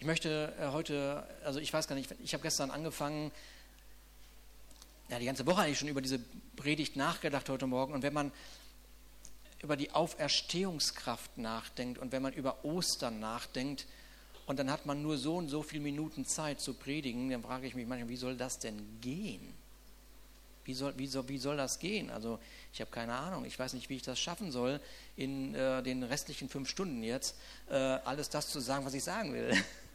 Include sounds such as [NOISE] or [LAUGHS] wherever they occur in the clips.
Ich möchte äh, heute, also ich weiß gar nicht, ich habe gestern angefangen, ja, die ganze Woche eigentlich schon über diese Predigt nachgedacht heute Morgen. Und wenn man über die Auferstehungskraft nachdenkt und wenn man über Ostern nachdenkt und dann hat man nur so und so viele Minuten Zeit zu predigen, dann frage ich mich manchmal, wie soll das denn gehen? Wie soll, wie soll, wie soll das gehen? Also ich habe keine Ahnung. Ich weiß nicht, wie ich das schaffen soll, in äh, den restlichen fünf Stunden jetzt äh, alles das zu sagen, was ich sagen will. [LAUGHS]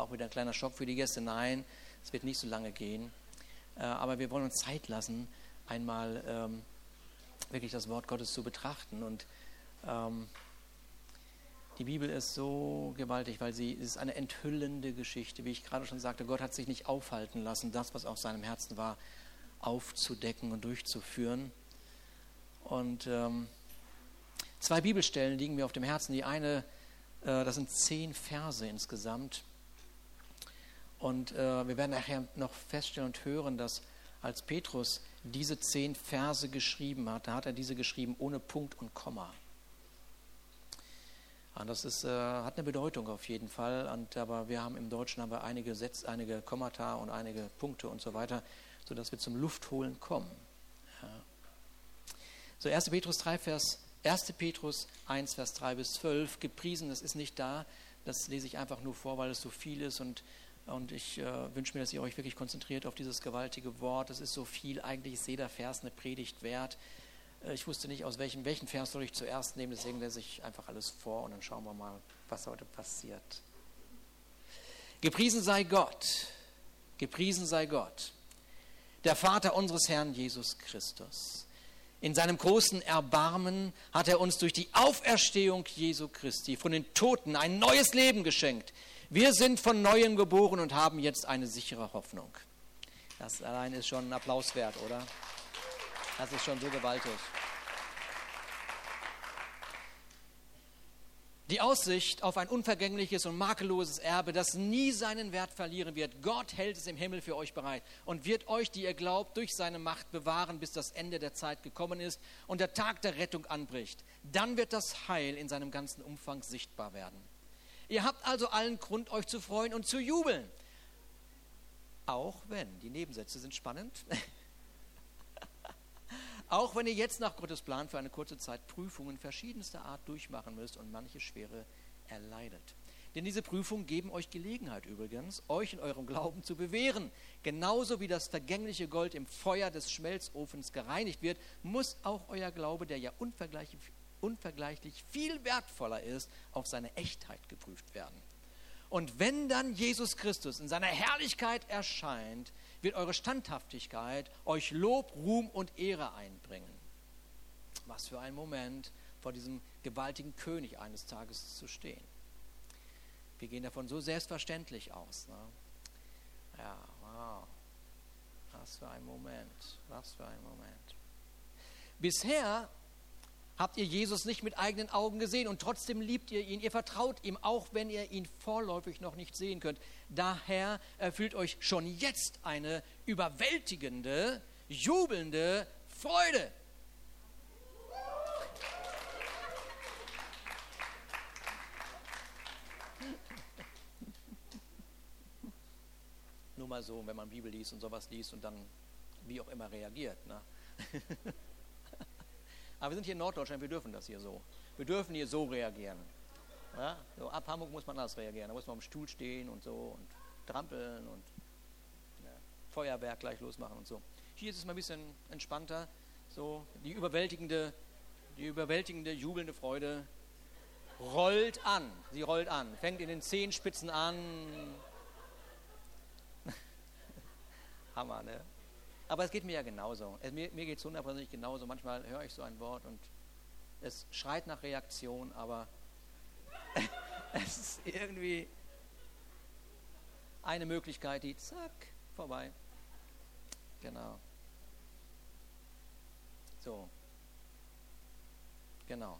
Auch wieder ein kleiner Schock für die Gäste. Nein, es wird nicht so lange gehen. Äh, aber wir wollen uns Zeit lassen, einmal ähm, wirklich das Wort Gottes zu betrachten. Und ähm, die Bibel ist so gewaltig, weil sie ist eine enthüllende Geschichte. Wie ich gerade schon sagte, Gott hat sich nicht aufhalten lassen, das, was auf seinem Herzen war, aufzudecken und durchzuführen. Und ähm, zwei Bibelstellen liegen mir auf dem Herzen. Die eine, äh, das sind zehn Verse insgesamt. Und äh, wir werden nachher noch feststellen und hören, dass als Petrus diese zehn Verse geschrieben hat, da hat er diese geschrieben ohne Punkt und Komma. Und das ist, äh, hat eine Bedeutung auf jeden Fall. Und, aber wir haben im Deutschen haben einige Sätze, einige Kommata und einige Punkte und so weiter, sodass wir zum Luftholen kommen. Ja. So 1. Petrus 3, Vers 1. Petrus 1, Vers 3 bis 12, gepriesen, das ist nicht da, das lese ich einfach nur vor, weil es so viel ist und und ich äh, wünsche mir, dass ihr euch wirklich konzentriert auf dieses gewaltige Wort. Es ist so viel, eigentlich ist jeder Vers eine Predigt wert. Äh, ich wusste nicht, aus welchem, welchen Vers soll ich zuerst nehmen, deswegen lese ich einfach alles vor und dann schauen wir mal, was heute passiert. Gepriesen sei Gott, gepriesen sei Gott, der Vater unseres Herrn Jesus Christus. In seinem großen Erbarmen hat er uns durch die Auferstehung Jesu Christi von den Toten ein neues Leben geschenkt wir sind von neuem geboren und haben jetzt eine sichere Hoffnung. Das allein ist schon ein Applaus wert, oder? Das ist schon so gewaltig. Die Aussicht auf ein unvergängliches und makelloses Erbe, das nie seinen Wert verlieren wird. Gott hält es im Himmel für euch bereit und wird euch, die ihr glaubt, durch seine Macht bewahren, bis das Ende der Zeit gekommen ist und der Tag der Rettung anbricht. Dann wird das Heil in seinem ganzen Umfang sichtbar werden. Ihr habt also allen Grund, euch zu freuen und zu jubeln. Auch wenn, die Nebensätze sind spannend, [LAUGHS] auch wenn ihr jetzt nach Gottes Plan für eine kurze Zeit Prüfungen verschiedenster Art durchmachen müsst und manche schwere erleidet. Denn diese Prüfungen geben euch Gelegenheit übrigens, euch in eurem Glauben zu bewähren. Genauso wie das vergängliche Gold im Feuer des Schmelzofens gereinigt wird, muss auch euer Glaube, der ja unvergleichlich unvergleichlich viel wertvoller ist, auf seine Echtheit geprüft werden. Und wenn dann Jesus Christus in seiner Herrlichkeit erscheint, wird eure Standhaftigkeit euch Lob, Ruhm und Ehre einbringen. Was für ein Moment, vor diesem gewaltigen König eines Tages zu stehen. Wir gehen davon so selbstverständlich aus. Ne? Ja, wow. Was für ein Moment. Was für ein Moment. Bisher habt ihr Jesus nicht mit eigenen Augen gesehen und trotzdem liebt ihr ihn. Ihr vertraut ihm, auch wenn ihr ihn vorläufig noch nicht sehen könnt. Daher erfüllt euch schon jetzt eine überwältigende, jubelnde Freude. Nur mal so, wenn man Bibel liest und sowas liest und dann wie auch immer reagiert. Ne? [LAUGHS] Aber wir sind hier in Norddeutschland, wir dürfen das hier so. Wir dürfen hier so reagieren. Ja? So, ab Hamburg muss man anders reagieren. Da muss man am Stuhl stehen und so und trampeln und ja, Feuerwerk gleich losmachen und so. Hier ist es mal ein bisschen entspannter. So, die überwältigende, die überwältigende, jubelnde Freude rollt an. Sie rollt an. Fängt in den Zehenspitzen an. [LAUGHS] Hammer, ne? Aber es geht mir ja genauso. Mir, mir geht es hundertprozentig genauso. Manchmal höre ich so ein Wort und es schreit nach Reaktion, aber [LAUGHS] es ist irgendwie eine Möglichkeit, die zack, vorbei. Genau. So. Genau.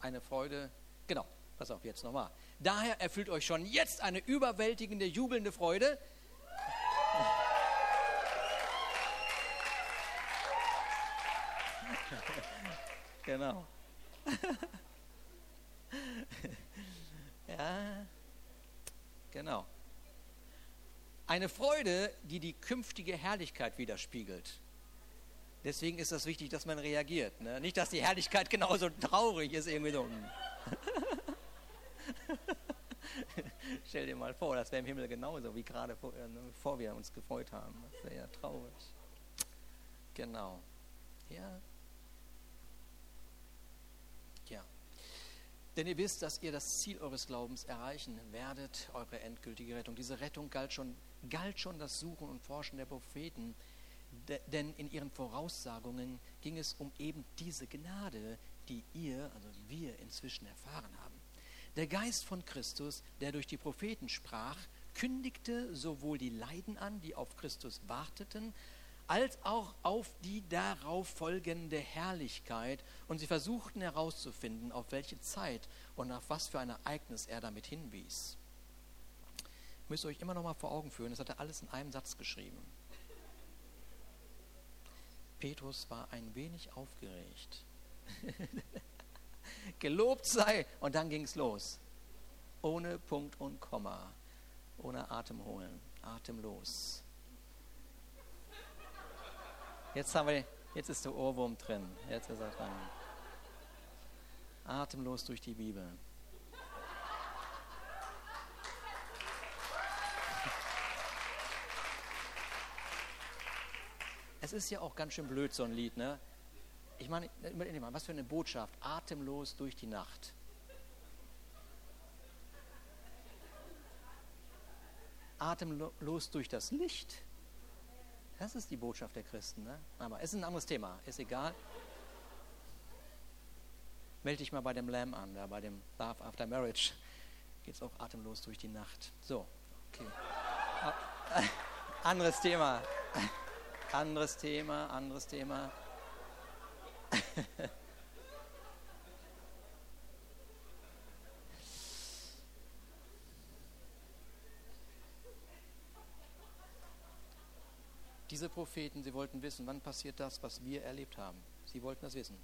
Eine Freude. Genau. Pass auf, jetzt nochmal. Daher erfüllt euch schon jetzt eine überwältigende, jubelnde Freude. Genau. Genau. Eine Freude, die die künftige Herrlichkeit widerspiegelt. Deswegen ist das wichtig, dass man reagiert. Ne? Nicht, dass die Herrlichkeit genauso traurig ist, irgendwie so. [LAUGHS] Stell dir mal vor, das wäre im Himmel genauso, wie gerade vor, äh, bevor wir uns gefreut haben. Das wäre ja traurig. Genau. Ja. Ja. Denn ihr wisst, dass ihr das Ziel eures Glaubens erreichen werdet, eure endgültige Rettung. Diese Rettung galt schon, galt schon das Suchen und Forschen der Propheten denn in ihren Voraussagungen ging es um eben diese Gnade, die ihr, also wir inzwischen erfahren haben. Der Geist von Christus, der durch die Propheten sprach, kündigte sowohl die Leiden an, die auf Christus warteten, als auch auf die darauf folgende Herrlichkeit. Und sie versuchten herauszufinden, auf welche Zeit und auf was für ein Ereignis er damit hinwies. Müsst ihr euch immer noch mal vor Augen führen, das hat er alles in einem Satz geschrieben. Petrus war ein wenig aufgeregt. [LAUGHS] Gelobt sei. Und dann ging es los. Ohne Punkt und Komma. Ohne Atem holen. Atemlos. Jetzt, haben wir, jetzt ist der Ohrwurm drin. Jetzt ist er dran. Atemlos durch die Bibel. Es ist ja auch ganz schön blöd, so ein Lied, ne? Ich meine, was für eine Botschaft. Atemlos durch die Nacht. Atemlos durch das Licht. Das ist die Botschaft der Christen. Ne? Aber es ist ein anderes Thema. Ist egal. Melde dich mal bei dem Lamb an, da bei dem Love After Marriage. Geht es auch atemlos durch die Nacht. So, okay. [LAUGHS] Anderes Thema. Anderes Thema, anderes Thema. [LAUGHS] Diese Propheten, sie wollten wissen, wann passiert das, was wir erlebt haben. Sie wollten das wissen.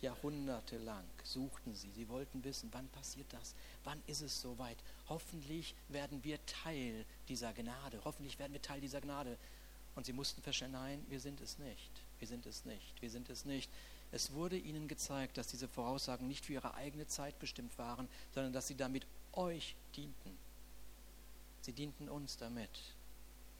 Jahrhundertelang suchten sie. Sie wollten wissen, wann passiert das? Wann ist es soweit? Hoffentlich werden wir Teil dieser Gnade. Hoffentlich werden wir Teil dieser Gnade. Und sie mussten feststellen, nein, wir sind es nicht. Wir sind es nicht. Wir sind es nicht. Es wurde ihnen gezeigt, dass diese Voraussagen nicht für ihre eigene Zeit bestimmt waren, sondern dass sie damit euch dienten. Sie dienten uns damit.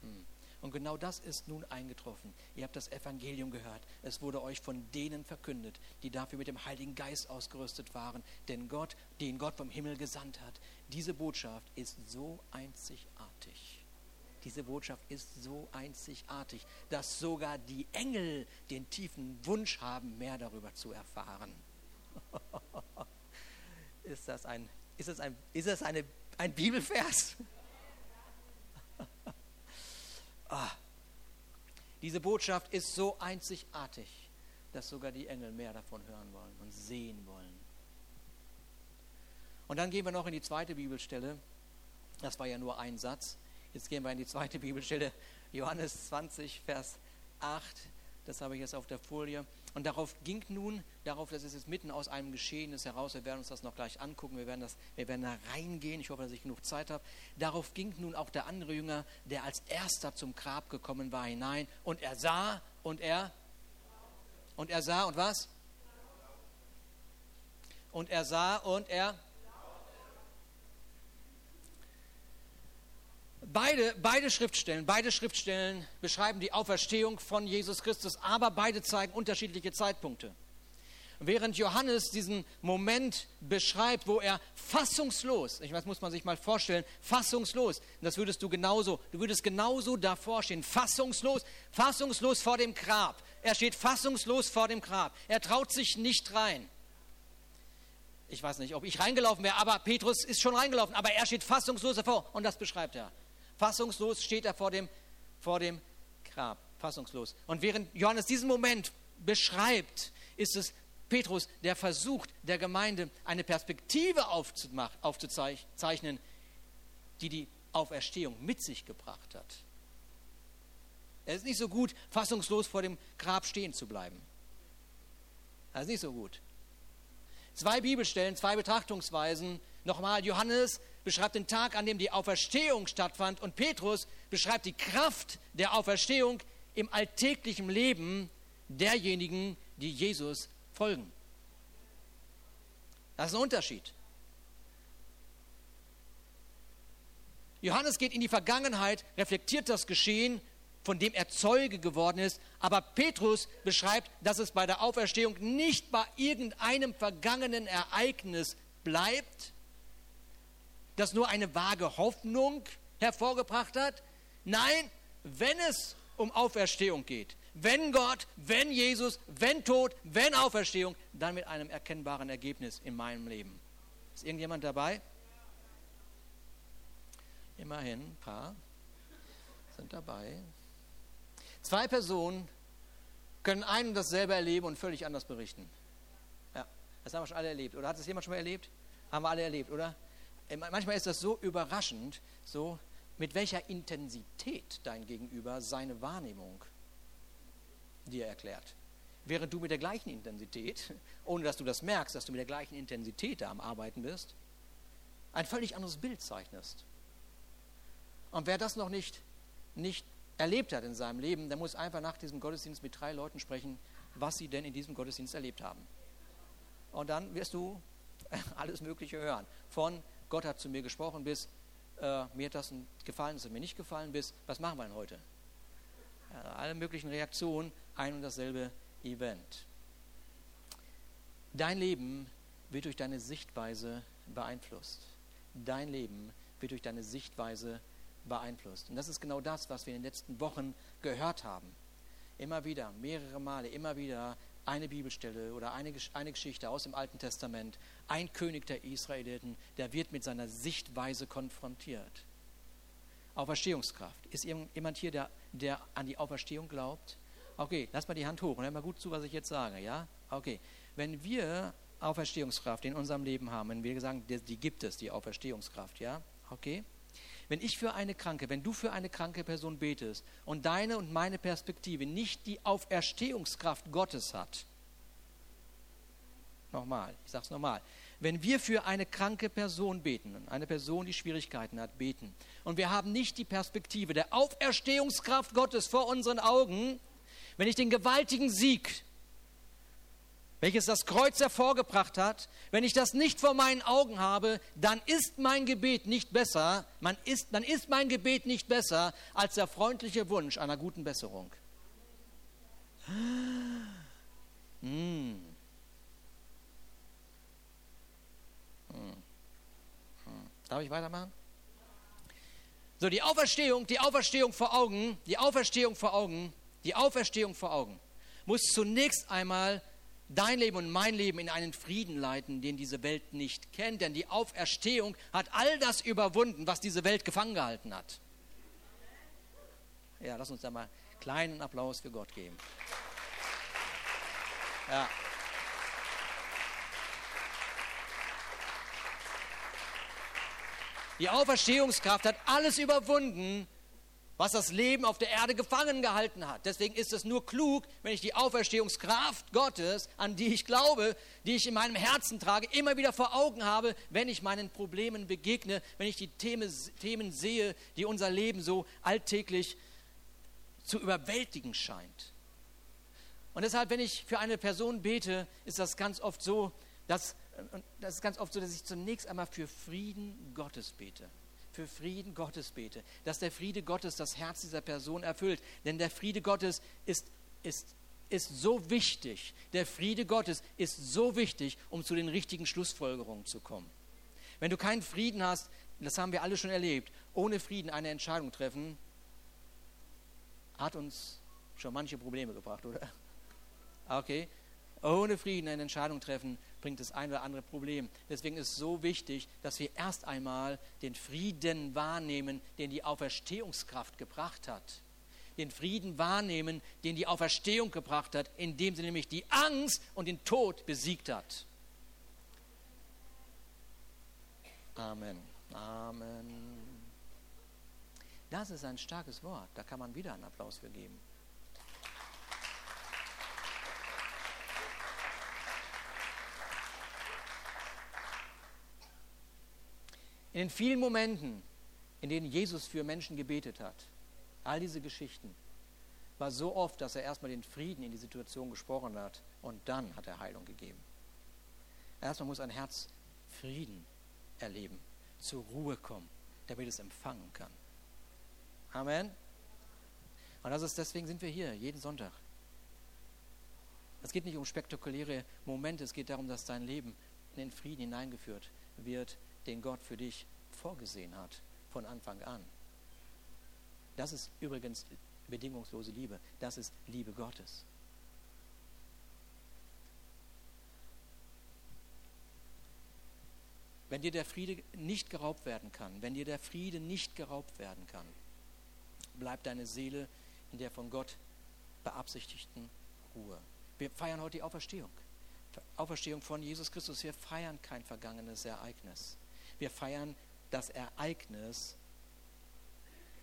Hm. Und genau das ist nun eingetroffen. Ihr habt das Evangelium gehört. Es wurde euch von denen verkündet, die dafür mit dem Heiligen Geist ausgerüstet waren. Denn Gott, den Gott vom Himmel gesandt hat, diese Botschaft ist so einzigartig. Diese Botschaft ist so einzigartig, dass sogar die Engel den tiefen Wunsch haben, mehr darüber zu erfahren. [LAUGHS] ist das ein, ist das ein, ist das eine, ein Bibelvers? Ah. Diese Botschaft ist so einzigartig, dass sogar die Engel mehr davon hören wollen und sehen wollen. Und dann gehen wir noch in die zweite Bibelstelle. Das war ja nur ein Satz. Jetzt gehen wir in die zweite Bibelstelle, Johannes 20, Vers 8. Das habe ich jetzt auf der Folie. Und darauf ging nun, darauf, das ist jetzt mitten aus einem Geschehnis heraus, wir werden uns das noch gleich angucken, wir werden, das, wir werden da reingehen, ich hoffe, dass ich genug Zeit habe. Darauf ging nun auch der andere Jünger, der als erster zum Grab gekommen war, hinein. Und er sah und er, und er sah und was? Und er sah und er Beide, beide Schriftstellen, beide Schriftstellen beschreiben die Auferstehung von Jesus Christus, aber beide zeigen unterschiedliche Zeitpunkte. Während Johannes diesen Moment beschreibt, wo er fassungslos, ich weiß, muss man sich mal vorstellen, fassungslos, das würdest du genauso, du würdest genauso davor stehen, fassungslos, fassungslos vor dem Grab. Er steht fassungslos vor dem Grab. Er traut sich nicht rein. Ich weiß nicht, ob ich reingelaufen wäre, aber Petrus ist schon reingelaufen, aber er steht fassungslos davor und das beschreibt er. Fassungslos steht er vor dem, vor dem Grab. Fassungslos. Und während Johannes diesen Moment beschreibt, ist es Petrus, der versucht, der Gemeinde eine Perspektive aufzuzeichnen, die die Auferstehung mit sich gebracht hat. Es ist nicht so gut, fassungslos vor dem Grab stehen zu bleiben. Das ist nicht so gut. Zwei Bibelstellen, zwei Betrachtungsweisen. Nochmal, Johannes beschreibt den Tag, an dem die Auferstehung stattfand und Petrus beschreibt die Kraft der Auferstehung im alltäglichen Leben derjenigen, die Jesus folgen. Das ist ein Unterschied. Johannes geht in die Vergangenheit, reflektiert das Geschehen, von dem er Zeuge geworden ist, aber Petrus beschreibt, dass es bei der Auferstehung nicht bei irgendeinem vergangenen Ereignis bleibt, das nur eine vage Hoffnung hervorgebracht hat. Nein, wenn es um Auferstehung geht, wenn Gott, wenn Jesus, wenn Tod, wenn Auferstehung, dann mit einem erkennbaren Ergebnis in meinem Leben. Ist irgendjemand dabei? Immerhin, ein paar sind dabei. Zwei Personen können ein und dasselbe erleben und völlig anders berichten. Ja, das haben wir schon alle erlebt. Oder hat das jemand schon mal erlebt? Haben wir alle erlebt, oder? Äh, manchmal ist das so überraschend, so mit welcher Intensität dein Gegenüber seine Wahrnehmung dir erklärt. Während du mit der gleichen Intensität, ohne dass du das merkst, dass du mit der gleichen Intensität da am Arbeiten bist, ein völlig anderes Bild zeichnest. Und wer das noch nicht, nicht erlebt hat in seinem Leben, der muss einfach nach diesem Gottesdienst mit drei Leuten sprechen, was sie denn in diesem Gottesdienst erlebt haben. Und dann wirst du [LAUGHS] alles Mögliche hören. Von Gott hat zu mir gesprochen bis äh, mir hat das gefallen, das hat mir nicht gefallen bis was machen wir denn heute? Ja, alle möglichen Reaktionen, ein und dasselbe Event. Dein Leben wird durch deine Sichtweise beeinflusst. Dein Leben wird durch deine Sichtweise beeinflusst beeinflusst. Und das ist genau das, was wir in den letzten Wochen gehört haben. Immer wieder, mehrere Male, immer wieder eine Bibelstelle oder eine, eine Geschichte aus dem Alten Testament. Ein König der Israeliten, der wird mit seiner Sichtweise konfrontiert. Auferstehungskraft. Ist jemand hier, der, der an die Auferstehung glaubt? Okay, lass mal die Hand hoch und hör mal gut zu, was ich jetzt sage. Ja? Okay. Wenn wir Auferstehungskraft in unserem Leben haben, wenn wir sagen, die, die gibt es, die Auferstehungskraft, ja? Okay? Wenn ich für eine kranke, wenn du für eine kranke Person betest und deine und meine Perspektive nicht die Auferstehungskraft Gottes hat, nochmal, ich sage es nochmal, wenn wir für eine kranke Person beten, eine Person, die Schwierigkeiten hat, beten, und wir haben nicht die Perspektive der Auferstehungskraft Gottes vor unseren Augen, wenn ich den gewaltigen Sieg welches das Kreuz hervorgebracht hat, wenn ich das nicht vor meinen Augen habe, dann ist mein Gebet nicht besser, man ist, dann ist mein Gebet nicht besser als der freundliche Wunsch einer guten Besserung. Hm. Hm. Darf ich weitermachen? So, die Auferstehung, die Auferstehung vor Augen, die Auferstehung vor Augen, die Auferstehung vor Augen muss zunächst einmal dein Leben und mein Leben in einen Frieden leiten, den diese Welt nicht kennt. Denn die Auferstehung hat all das überwunden, was diese Welt gefangen gehalten hat. Ja, lass uns da mal einen kleinen Applaus für Gott geben. Ja. Die Auferstehungskraft hat alles überwunden, was das Leben auf der Erde gefangen gehalten hat. Deswegen ist es nur klug, wenn ich die Auferstehungskraft Gottes, an die ich glaube, die ich in meinem Herzen trage, immer wieder vor Augen habe, wenn ich meinen Problemen begegne, wenn ich die Themen, Themen sehe, die unser Leben so alltäglich zu überwältigen scheint. Und deshalb, wenn ich für eine Person bete, ist das ganz oft so, dass, das ist ganz oft so, dass ich zunächst einmal für Frieden Gottes bete für Frieden Gottes bete, dass der Friede Gottes das Herz dieser Person erfüllt. Denn der Friede Gottes ist, ist, ist so wichtig. Der Friede Gottes ist so wichtig, um zu den richtigen Schlussfolgerungen zu kommen. Wenn du keinen Frieden hast, das haben wir alle schon erlebt, ohne Frieden eine Entscheidung treffen, hat uns schon manche Probleme gebracht, oder? Okay, ohne Frieden eine Entscheidung treffen, bringt das ein oder andere Problem. Deswegen ist es so wichtig, dass wir erst einmal den Frieden wahrnehmen, den die Auferstehungskraft gebracht hat. Den Frieden wahrnehmen, den die Auferstehung gebracht hat, indem sie nämlich die Angst und den Tod besiegt hat. Amen. Amen. Das ist ein starkes Wort. Da kann man wieder einen Applaus für geben. In den vielen Momenten, in denen Jesus für Menschen gebetet hat, all diese Geschichten, war so oft, dass er erstmal den Frieden in die Situation gesprochen hat und dann hat er Heilung gegeben. Erstmal muss ein Herz Frieden erleben, zur Ruhe kommen, damit es empfangen kann. Amen. Und das ist, deswegen sind wir hier, jeden Sonntag. Es geht nicht um spektakuläre Momente, es geht darum, dass dein Leben in den Frieden hineingeführt wird, den Gott für dich vorgesehen hat, von Anfang an. Das ist übrigens bedingungslose Liebe. Das ist Liebe Gottes. Wenn dir der Friede nicht geraubt werden kann, wenn dir der Friede nicht geraubt werden kann, bleibt deine Seele in der von Gott beabsichtigten Ruhe. Wir feiern heute die Auferstehung. Auferstehung von Jesus Christus. Wir feiern kein vergangenes Ereignis. Wir feiern das Ereignis,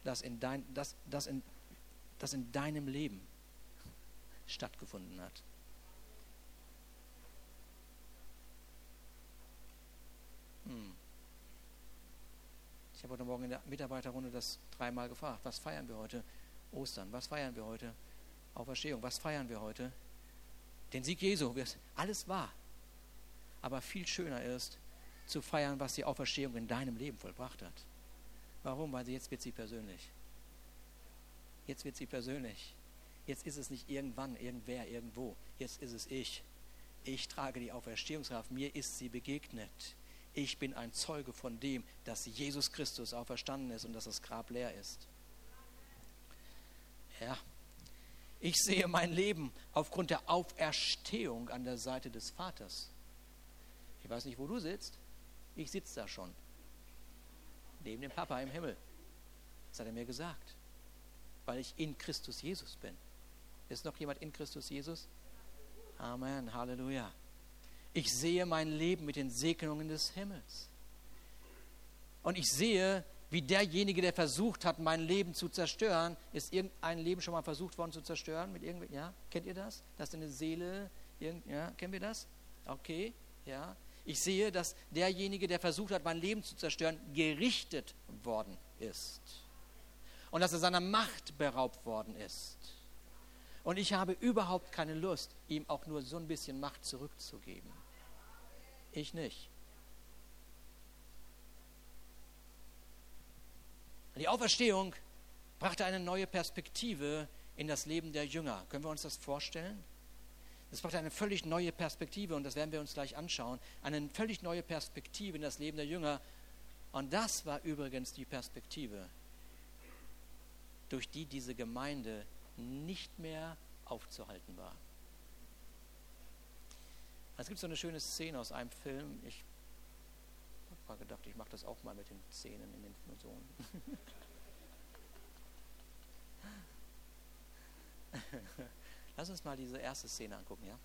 das in, dein, das, das in, das in deinem Leben stattgefunden hat. Hm. Ich habe heute Morgen in der Mitarbeiterrunde das dreimal gefragt. Was feiern wir heute? Ostern. Was feiern wir heute? Auferstehung. Was feiern wir heute? Den Sieg Jesu. Alles wahr. Aber viel schöner ist, zu feiern, was die Auferstehung in deinem Leben vollbracht hat. Warum? Weil jetzt wird sie persönlich. Jetzt wird sie persönlich. Jetzt ist es nicht irgendwann, irgendwer, irgendwo. Jetzt ist es ich. Ich trage die Auferstehungskraft. Mir ist sie begegnet. Ich bin ein Zeuge von dem, dass Jesus Christus auferstanden ist und dass das Grab leer ist. Ja. Ich sehe mein Leben aufgrund der Auferstehung an der Seite des Vaters. Ich weiß nicht, wo du sitzt. Ich sitze da schon. Neben dem Papa im Himmel. Das hat er mir gesagt. Weil ich in Christus Jesus bin. Ist noch jemand in Christus Jesus? Amen. Halleluja. Ich sehe mein Leben mit den Segnungen des Himmels. Und ich sehe, wie derjenige, der versucht hat, mein Leben zu zerstören, ist irgendein Leben schon mal versucht worden zu zerstören mit irgendwie, ja, kennt ihr das? Dass deine Seele, ja, kennen wir das? Okay, ja. Ich sehe, dass derjenige, der versucht hat, mein Leben zu zerstören, gerichtet worden ist. Und dass er seiner Macht beraubt worden ist. Und ich habe überhaupt keine Lust, ihm auch nur so ein bisschen Macht zurückzugeben. Ich nicht. Die Auferstehung brachte eine neue Perspektive in das Leben der Jünger. Können wir uns das vorstellen? Das brachte eine völlig neue Perspektive und das werden wir uns gleich anschauen. Eine völlig neue Perspektive in das Leben der Jünger. Und das war übrigens die Perspektive, durch die diese Gemeinde nicht mehr aufzuhalten war. Es gibt so eine schöne Szene aus einem Film. Ich habe gedacht, ich mache das auch mal mit den Szenen in den Personen. [LAUGHS] Lass uns mal diese erste Szene angucken, ja?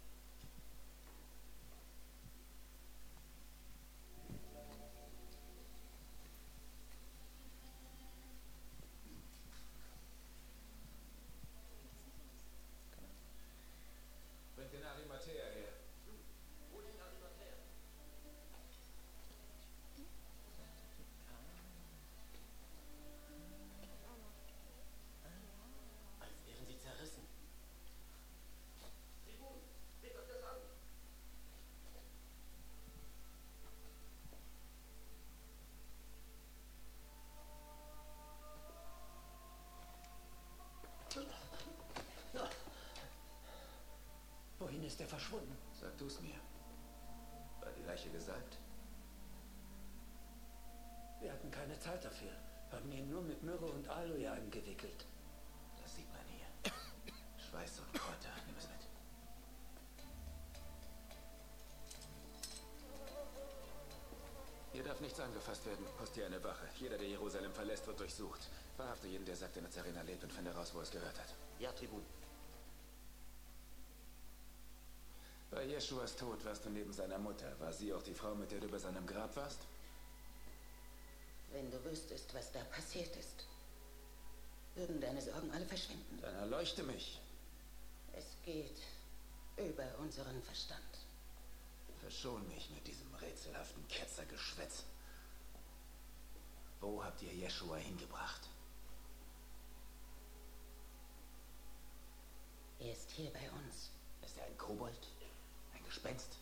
Ist er verschwunden. Sag du es mir. War die Leiche gesalbt? Wir hatten keine Zeit dafür. Haben ihn nur mit Myrrhe und Aloe eingewickelt. Das sieht man hier. [LAUGHS] Schweiß und Kräuter. Nimm es mit. Hier darf nichts angefasst werden. Postier eine Wache. Jeder, der Jerusalem verlässt, wird durchsucht. Verhafte jeden, der sagt, der Nazarener lebt und finde raus, wo es gehört hat. Ja, Tribun. Bei Jeschuas Tod warst du neben seiner Mutter. War sie auch die Frau, mit der du bei seinem Grab warst? Wenn du wüsstest, was da passiert ist, würden deine Sorgen alle verschwinden. Dann erleuchte mich. Es geht über unseren Verstand. Verschon mich mit diesem rätselhaften Ketzergeschwätz. Wo habt ihr Jeschua hingebracht? Er ist hier bei uns. Ist er ein Kobold? Gespenst?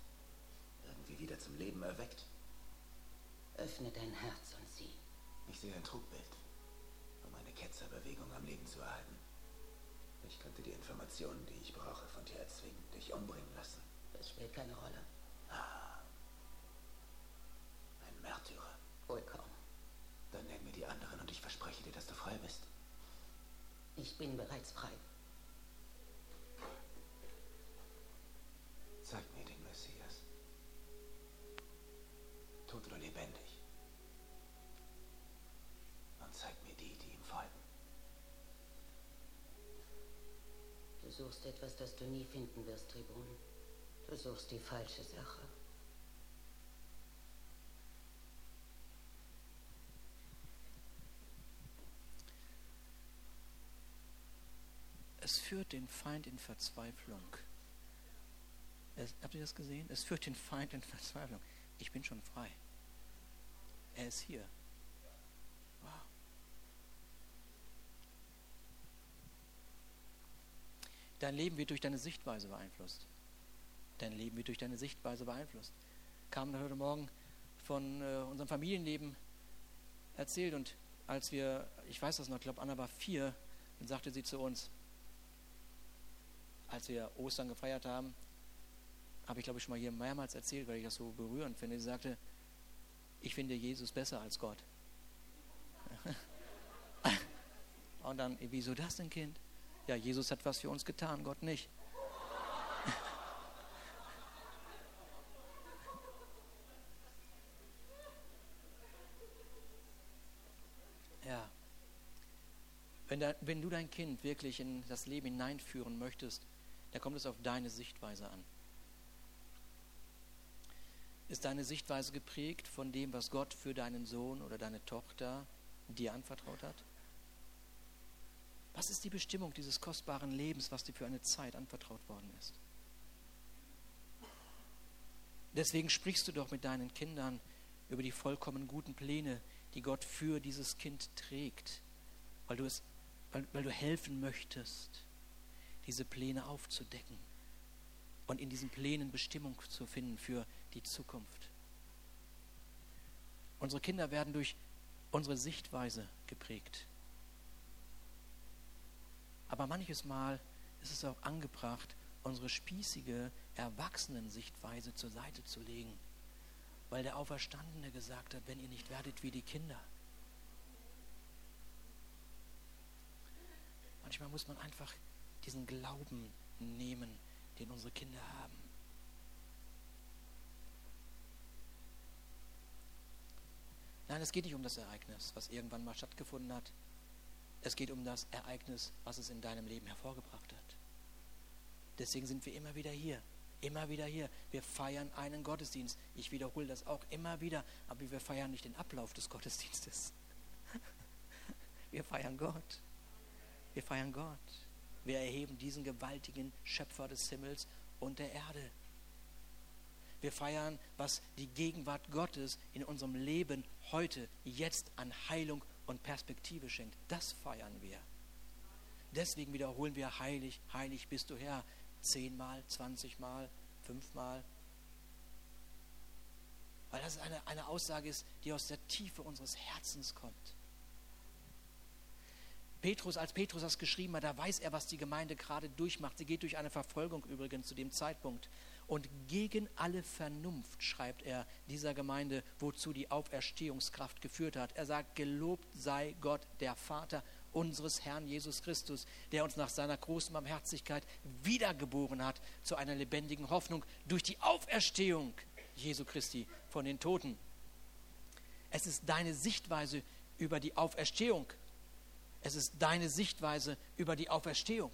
Irgendwie wieder zum Leben erweckt? Öffne dein Herz und sieh. Ich sehe ein Trugbild, um eine Ketzerbewegung am Leben zu erhalten. Ich könnte die Informationen, die ich brauche, von dir erzwingen, dich umbringen lassen. Das spielt keine Rolle. Ein Märtyrer. Vollkommen. Dann nenn mir die anderen und ich verspreche dir, dass du frei bist. Ich bin bereits frei. Zeig mir den Messias. Tot oder lebendig. Und zeig mir die, die ihm folgen. Du suchst etwas, das du nie finden wirst, Tribun. Du suchst die falsche Sache. Es führt den Feind in Verzweiflung. Es, habt ihr das gesehen? Es führt den Feind in Verzweiflung. Ich bin schon frei. Er ist hier. Wow. Dein Leben wird durch deine Sichtweise beeinflusst. Dein Leben wird durch deine Sichtweise beeinflusst. Kam heute Morgen von äh, unserem Familienleben erzählt und als wir, ich weiß das noch, ich glaube Anna war vier, dann sagte sie zu uns, als wir Ostern gefeiert haben, habe ich glaube ich schon mal hier mehrmals erzählt, weil ich das so berührend finde. Sie sagte, ich finde Jesus besser als Gott. [LAUGHS] Und dann, wieso das denn, Kind? Ja, Jesus hat was für uns getan, Gott nicht. [LAUGHS] ja. Wenn, da, wenn du dein Kind wirklich in das Leben hineinführen möchtest, dann kommt es auf deine Sichtweise an. Ist deine Sichtweise geprägt von dem, was Gott für deinen Sohn oder deine Tochter dir anvertraut hat? Was ist die Bestimmung dieses kostbaren Lebens, was dir für eine Zeit anvertraut worden ist? Deswegen sprichst du doch mit deinen Kindern über die vollkommen guten Pläne, die Gott für dieses Kind trägt, weil du, es, weil, weil du helfen möchtest, diese Pläne aufzudecken und in diesen Plänen Bestimmung zu finden für die Zukunft. Unsere Kinder werden durch unsere Sichtweise geprägt. Aber manches Mal ist es auch angebracht, unsere spießige Erwachsenensichtweise zur Seite zu legen, weil der Auferstandene gesagt hat, wenn ihr nicht werdet wie die Kinder. Manchmal muss man einfach diesen Glauben nehmen, den unsere Kinder haben. Nein, es geht nicht um das Ereignis, was irgendwann mal stattgefunden hat. Es geht um das Ereignis, was es in deinem Leben hervorgebracht hat. Deswegen sind wir immer wieder hier. Immer wieder hier. Wir feiern einen Gottesdienst. Ich wiederhole das auch immer wieder, aber wir feiern nicht den Ablauf des Gottesdienstes. Wir feiern Gott. Wir feiern Gott. Wir erheben diesen gewaltigen Schöpfer des Himmels und der Erde. Wir feiern, was die Gegenwart Gottes in unserem Leben heute, jetzt an Heilung und Perspektive schenkt. Das feiern wir. Deswegen wiederholen wir heilig, heilig bist du Herr. Zehnmal, zwanzigmal, fünfmal. Weil das eine, eine Aussage ist, die aus der Tiefe unseres Herzens kommt. Petrus, als Petrus das geschrieben hat, da weiß er, was die Gemeinde gerade durchmacht. Sie geht durch eine Verfolgung übrigens zu dem Zeitpunkt. Und gegen alle Vernunft, schreibt er dieser Gemeinde, wozu die Auferstehungskraft geführt hat. Er sagt, gelobt sei Gott, der Vater unseres Herrn Jesus Christus, der uns nach seiner großen Barmherzigkeit wiedergeboren hat zu einer lebendigen Hoffnung durch die Auferstehung Jesu Christi von den Toten. Es ist deine Sichtweise über die Auferstehung. Es ist deine Sichtweise über die Auferstehung.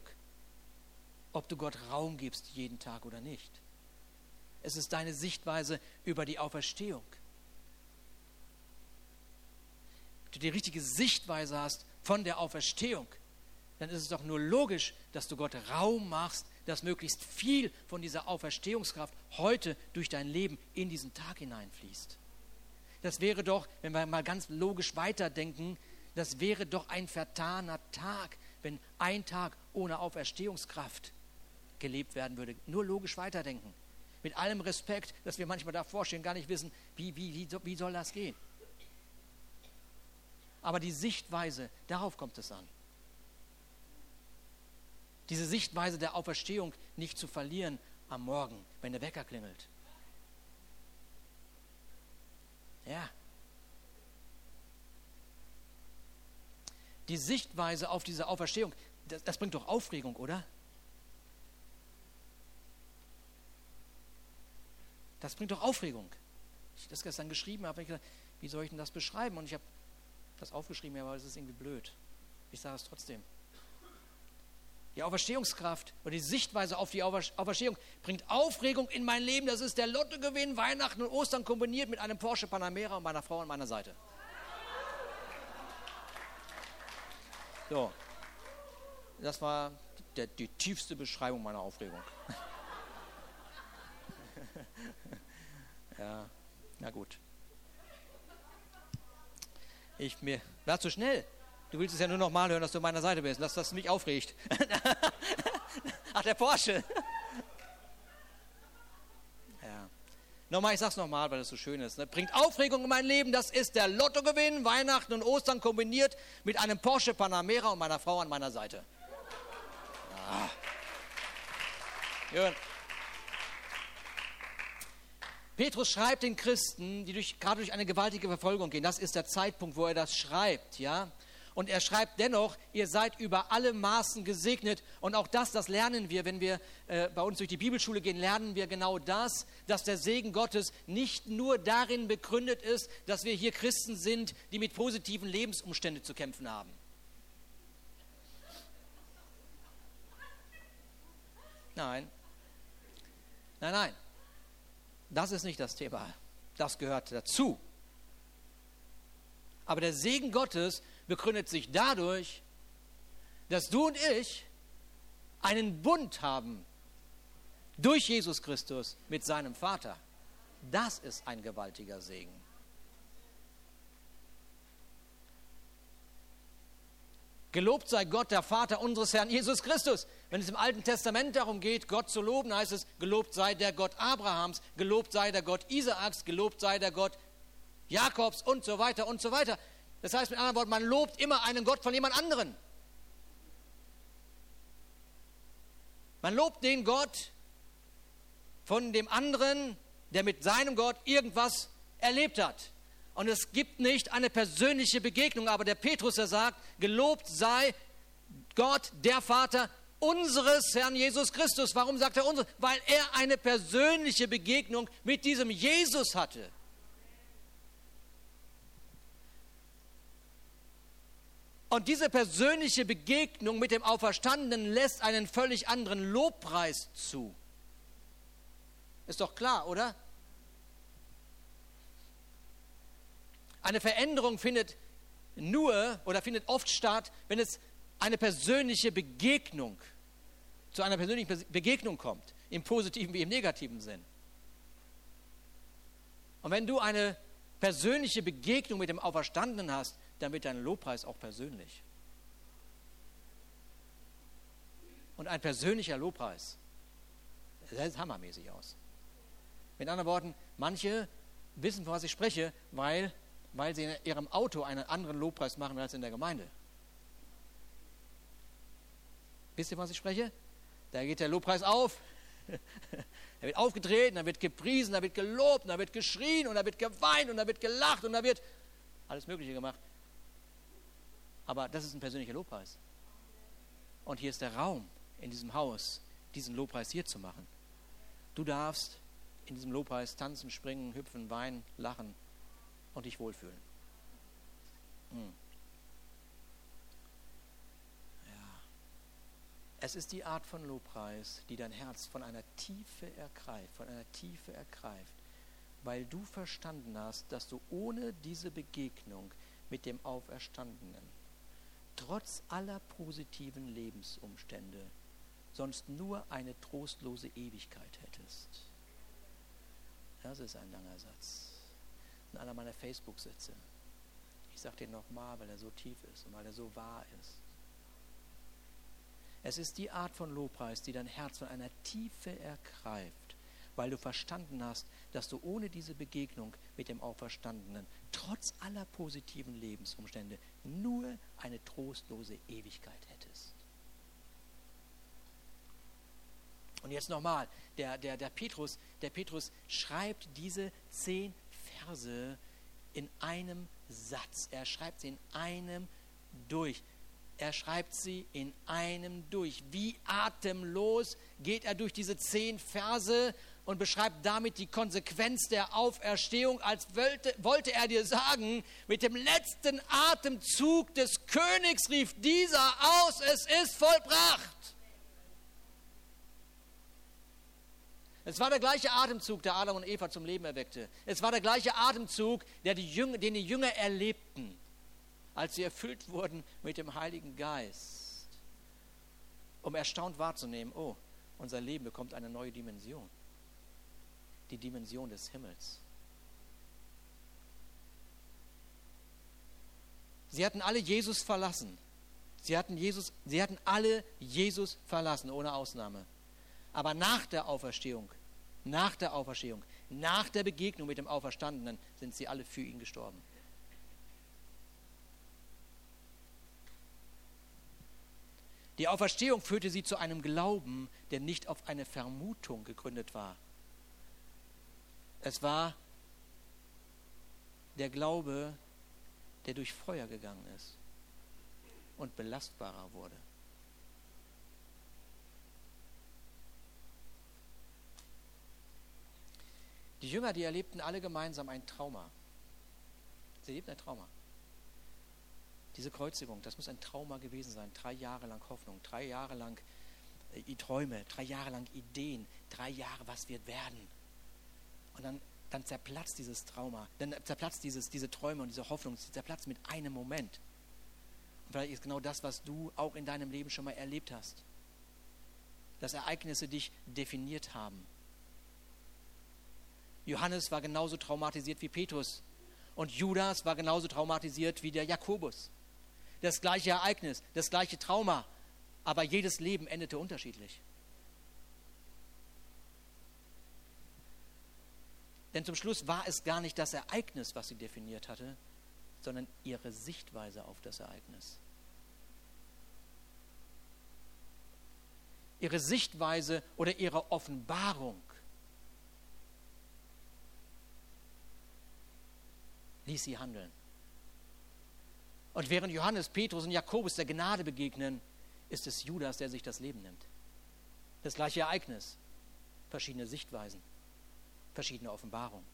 Ob du Gott Raum gibst jeden Tag oder nicht. Es ist deine Sichtweise über die Auferstehung. Wenn du die richtige Sichtweise hast von der Auferstehung, dann ist es doch nur logisch, dass du Gott Raum machst, dass möglichst viel von dieser Auferstehungskraft heute durch dein Leben in diesen Tag hineinfließt. das wäre doch, wenn wir mal ganz logisch weiterdenken, das wäre doch ein vertaner Tag, wenn ein Tag ohne Auferstehungskraft gelebt werden würde. Nur logisch weiterdenken. Mit allem Respekt, dass wir manchmal davor stehen, gar nicht wissen, wie, wie, wie, wie soll das gehen. Aber die Sichtweise, darauf kommt es an. Diese Sichtweise der Auferstehung nicht zu verlieren am Morgen, wenn der Wecker klingelt. Ja. Die Sichtweise auf diese Auferstehung, das, das bringt doch Aufregung, oder? Das bringt doch Aufregung. Ich das gestern geschrieben habe, ich gedacht, wie soll ich denn das beschreiben? Und ich habe das aufgeschrieben, aber es ist irgendwie blöd. Ich sage es trotzdem. Die Auferstehungskraft oder die Sichtweise auf die Auferstehung bringt Aufregung in mein Leben. Das ist der Lottogewinn, Weihnachten und Ostern kombiniert mit einem Porsche Panamera und meiner Frau an meiner Seite. So, das war der, die tiefste Beschreibung meiner Aufregung. [LAUGHS] ja, na gut. Ich mir, war zu schnell. Du willst es ja nur noch mal hören, dass du meiner Seite bist, dass das mich aufregt. [LAUGHS] Ach, der Porsche. [LAUGHS] ja. Nochmal, ich sag's nochmal, weil das so schön ist. Ne? Bringt Aufregung in mein Leben, das ist der Lottogewinn, Weihnachten und Ostern kombiniert mit einem Porsche Panamera und meiner Frau an meiner Seite. Ja. Gut. Petrus schreibt den Christen, die durch, gerade durch eine gewaltige Verfolgung gehen, das ist der Zeitpunkt, wo er das schreibt, ja. Und er schreibt dennoch, ihr seid über alle Maßen gesegnet. Und auch das, das lernen wir, wenn wir äh, bei uns durch die Bibelschule gehen, lernen wir genau das, dass der Segen Gottes nicht nur darin begründet ist, dass wir hier Christen sind, die mit positiven Lebensumständen zu kämpfen haben. Nein. Nein, nein. Das ist nicht das Thema. Das gehört dazu. Aber der Segen Gottes begründet sich dadurch, dass du und ich einen Bund haben durch Jesus Christus mit seinem Vater. Das ist ein gewaltiger Segen. Gelobt sei Gott, der Vater unseres Herrn Jesus Christus. Wenn es im Alten Testament darum geht, Gott zu loben, heißt es, gelobt sei der Gott Abrahams, gelobt sei der Gott Isaaks, gelobt sei der Gott Jakobs und so weiter und so weiter. Das heißt mit anderen Worten, man lobt immer einen Gott von jemand anderen. Man lobt den Gott von dem anderen, der mit seinem Gott irgendwas erlebt hat. Und es gibt nicht eine persönliche Begegnung, aber der Petrus, der sagt, gelobt sei Gott, der Vater unseres Herrn Jesus Christus. Warum sagt er unseres? Weil er eine persönliche Begegnung mit diesem Jesus hatte. Und diese persönliche Begegnung mit dem Auferstandenen lässt einen völlig anderen Lobpreis zu. Ist doch klar, oder? Eine Veränderung findet nur oder findet oft statt, wenn es eine persönliche Begegnung zu einer persönlichen Begegnung kommt, im positiven wie im negativen Sinn. Und wenn du eine persönliche Begegnung mit dem Auferstandenen hast, dann wird dein Lobpreis auch persönlich. Und ein persönlicher Lobpreis, das sieht hammermäßig aus. Mit anderen Worten, manche wissen, von was ich spreche, weil, weil sie in ihrem Auto einen anderen Lobpreis machen als in der Gemeinde. Wisst ihr, was ich spreche? Da geht der Lobpreis auf, [LAUGHS] er wird aufgetreten, da wird gepriesen, da wird gelobt, da wird geschrien und da wird geweint und da wird gelacht und da wird alles Mögliche gemacht. Aber das ist ein persönlicher Lobpreis. Und hier ist der Raum in diesem Haus, diesen Lobpreis hier zu machen. Du darfst in diesem Lobpreis tanzen, springen, hüpfen, weinen, lachen und dich wohlfühlen. Hm. Es ist die Art von Lobpreis, die dein Herz von einer Tiefe ergreift, von einer Tiefe ergreift, weil du verstanden hast, dass du ohne diese Begegnung mit dem Auferstandenen trotz aller positiven Lebensumstände sonst nur eine trostlose Ewigkeit hättest. Das ist ein langer Satz. in einer meiner Facebook-Sitze. Ich sage den nochmal, weil er so tief ist und weil er so wahr ist. Es ist die Art von Lobpreis, die dein Herz von einer Tiefe ergreift, weil du verstanden hast, dass du ohne diese Begegnung mit dem Auferstandenen, trotz aller positiven Lebensumstände, nur eine trostlose Ewigkeit hättest. Und jetzt nochmal, der, der, der, Petrus, der Petrus schreibt diese zehn Verse in einem Satz. Er schreibt sie in einem durch. Er schreibt sie in einem durch. Wie atemlos geht er durch diese zehn Verse und beschreibt damit die Konsequenz der Auferstehung, als wollte, wollte er dir sagen, mit dem letzten Atemzug des Königs rief dieser aus, es ist vollbracht. Es war der gleiche Atemzug, der Adam und Eva zum Leben erweckte. Es war der gleiche Atemzug, der die Jünger, den die Jünger erlebten, als sie erfüllt wurden mit dem Heiligen Geist, um erstaunt wahrzunehmen, oh, unser Leben bekommt eine neue Dimension die Dimension des Himmels. Sie hatten alle Jesus verlassen. Sie hatten, Jesus, sie hatten alle Jesus verlassen, ohne Ausnahme. Aber nach der Auferstehung, nach der Auferstehung, nach der Begegnung mit dem Auferstandenen sind sie alle für ihn gestorben. Die Auferstehung führte sie zu einem Glauben, der nicht auf eine Vermutung gegründet war, es war der Glaube, der durch Feuer gegangen ist und belastbarer wurde. Die Jünger, die erlebten alle gemeinsam ein Trauma. Sie erlebten ein Trauma. Diese Kreuzigung, das muss ein Trauma gewesen sein. Drei Jahre lang Hoffnung, drei Jahre lang äh, Träume, drei Jahre lang Ideen, drei Jahre, was wird werden. Und dann, dann zerplatzt dieses Trauma, dann zerplatzt dieses, diese Träume und diese Hoffnung, sie zerplatzt mit einem Moment. Und vielleicht ist genau das, was du auch in deinem Leben schon mal erlebt hast. Dass Ereignisse dich definiert haben. Johannes war genauso traumatisiert wie Petrus. Und Judas war genauso traumatisiert wie der Jakobus. Das gleiche Ereignis, das gleiche Trauma, aber jedes Leben endete unterschiedlich. Denn zum Schluss war es gar nicht das Ereignis, was sie definiert hatte, sondern ihre Sichtweise auf das Ereignis. Ihre Sichtweise oder ihre Offenbarung ließ sie handeln. Und während Johannes, Petrus und Jakobus der Gnade begegnen, ist es Judas, der sich das Leben nimmt. Das gleiche Ereignis, verschiedene Sichtweisen verschiedene Offenbarungen.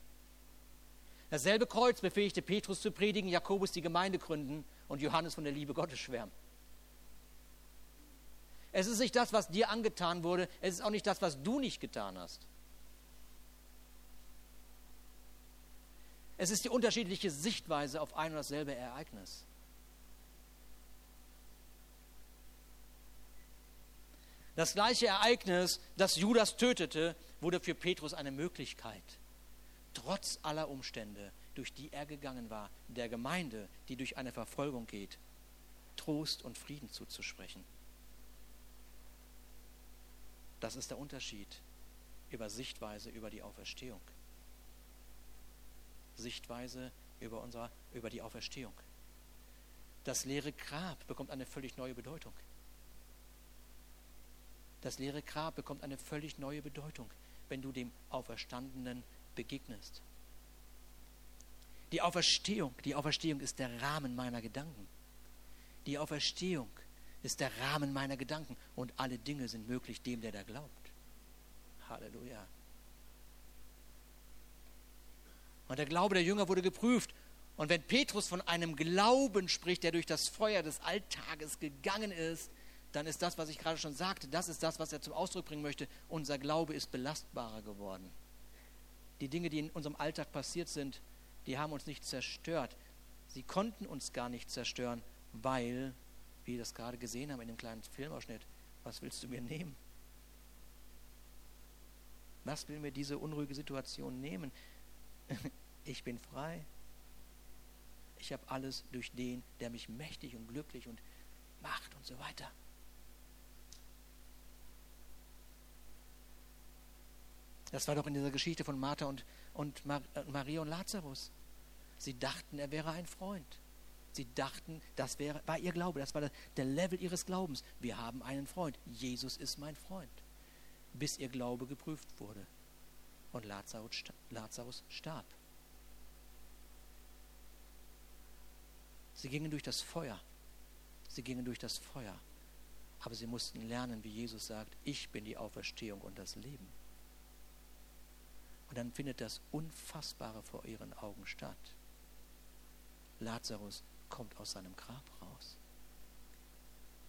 Dasselbe Kreuz befähigte Petrus zu predigen, Jakobus die Gemeinde gründen und Johannes von der Liebe Gottes schwärmen. Es ist nicht das, was dir angetan wurde, es ist auch nicht das, was du nicht getan hast. Es ist die unterschiedliche Sichtweise auf ein und dasselbe Ereignis. Das gleiche Ereignis, das Judas tötete, wurde für Petrus eine Möglichkeit, trotz aller Umstände, durch die er gegangen war, der Gemeinde, die durch eine Verfolgung geht, Trost und Frieden zuzusprechen. Das ist der Unterschied über Sichtweise über die Auferstehung. Sichtweise über, unser, über die Auferstehung. Das leere Grab bekommt eine völlig neue Bedeutung. Das leere Grab bekommt eine völlig neue Bedeutung, wenn du dem Auferstandenen begegnest. Die Auferstehung, die Auferstehung ist der Rahmen meiner Gedanken. Die Auferstehung ist der Rahmen meiner Gedanken und alle Dinge sind möglich dem, der da glaubt. Halleluja. Und der Glaube der Jünger wurde geprüft. Und wenn Petrus von einem Glauben spricht, der durch das Feuer des Alltages gegangen ist, dann ist das, was ich gerade schon sagte, das ist das, was er zum Ausdruck bringen möchte. Unser Glaube ist belastbarer geworden. Die Dinge, die in unserem Alltag passiert sind, die haben uns nicht zerstört. Sie konnten uns gar nicht zerstören, weil, wie wir das gerade gesehen haben in dem kleinen Filmausschnitt, was willst du mir nehmen? Was will mir diese unruhige Situation nehmen? [LAUGHS] ich bin frei. Ich habe alles durch den, der mich mächtig und glücklich und macht und so weiter. Das war doch in dieser Geschichte von Martha und, und Mar äh, Maria und Lazarus. Sie dachten, er wäre ein Freund. Sie dachten, das wäre, war ihr Glaube, das war der Level ihres Glaubens. Wir haben einen Freund. Jesus ist mein Freund. Bis ihr Glaube geprüft wurde und Lazarus starb. Sie gingen durch das Feuer. Sie gingen durch das Feuer. Aber sie mussten lernen, wie Jesus sagt, ich bin die Auferstehung und das Leben. Und dann findet das Unfassbare vor ihren Augen statt. Lazarus kommt aus seinem Grab raus.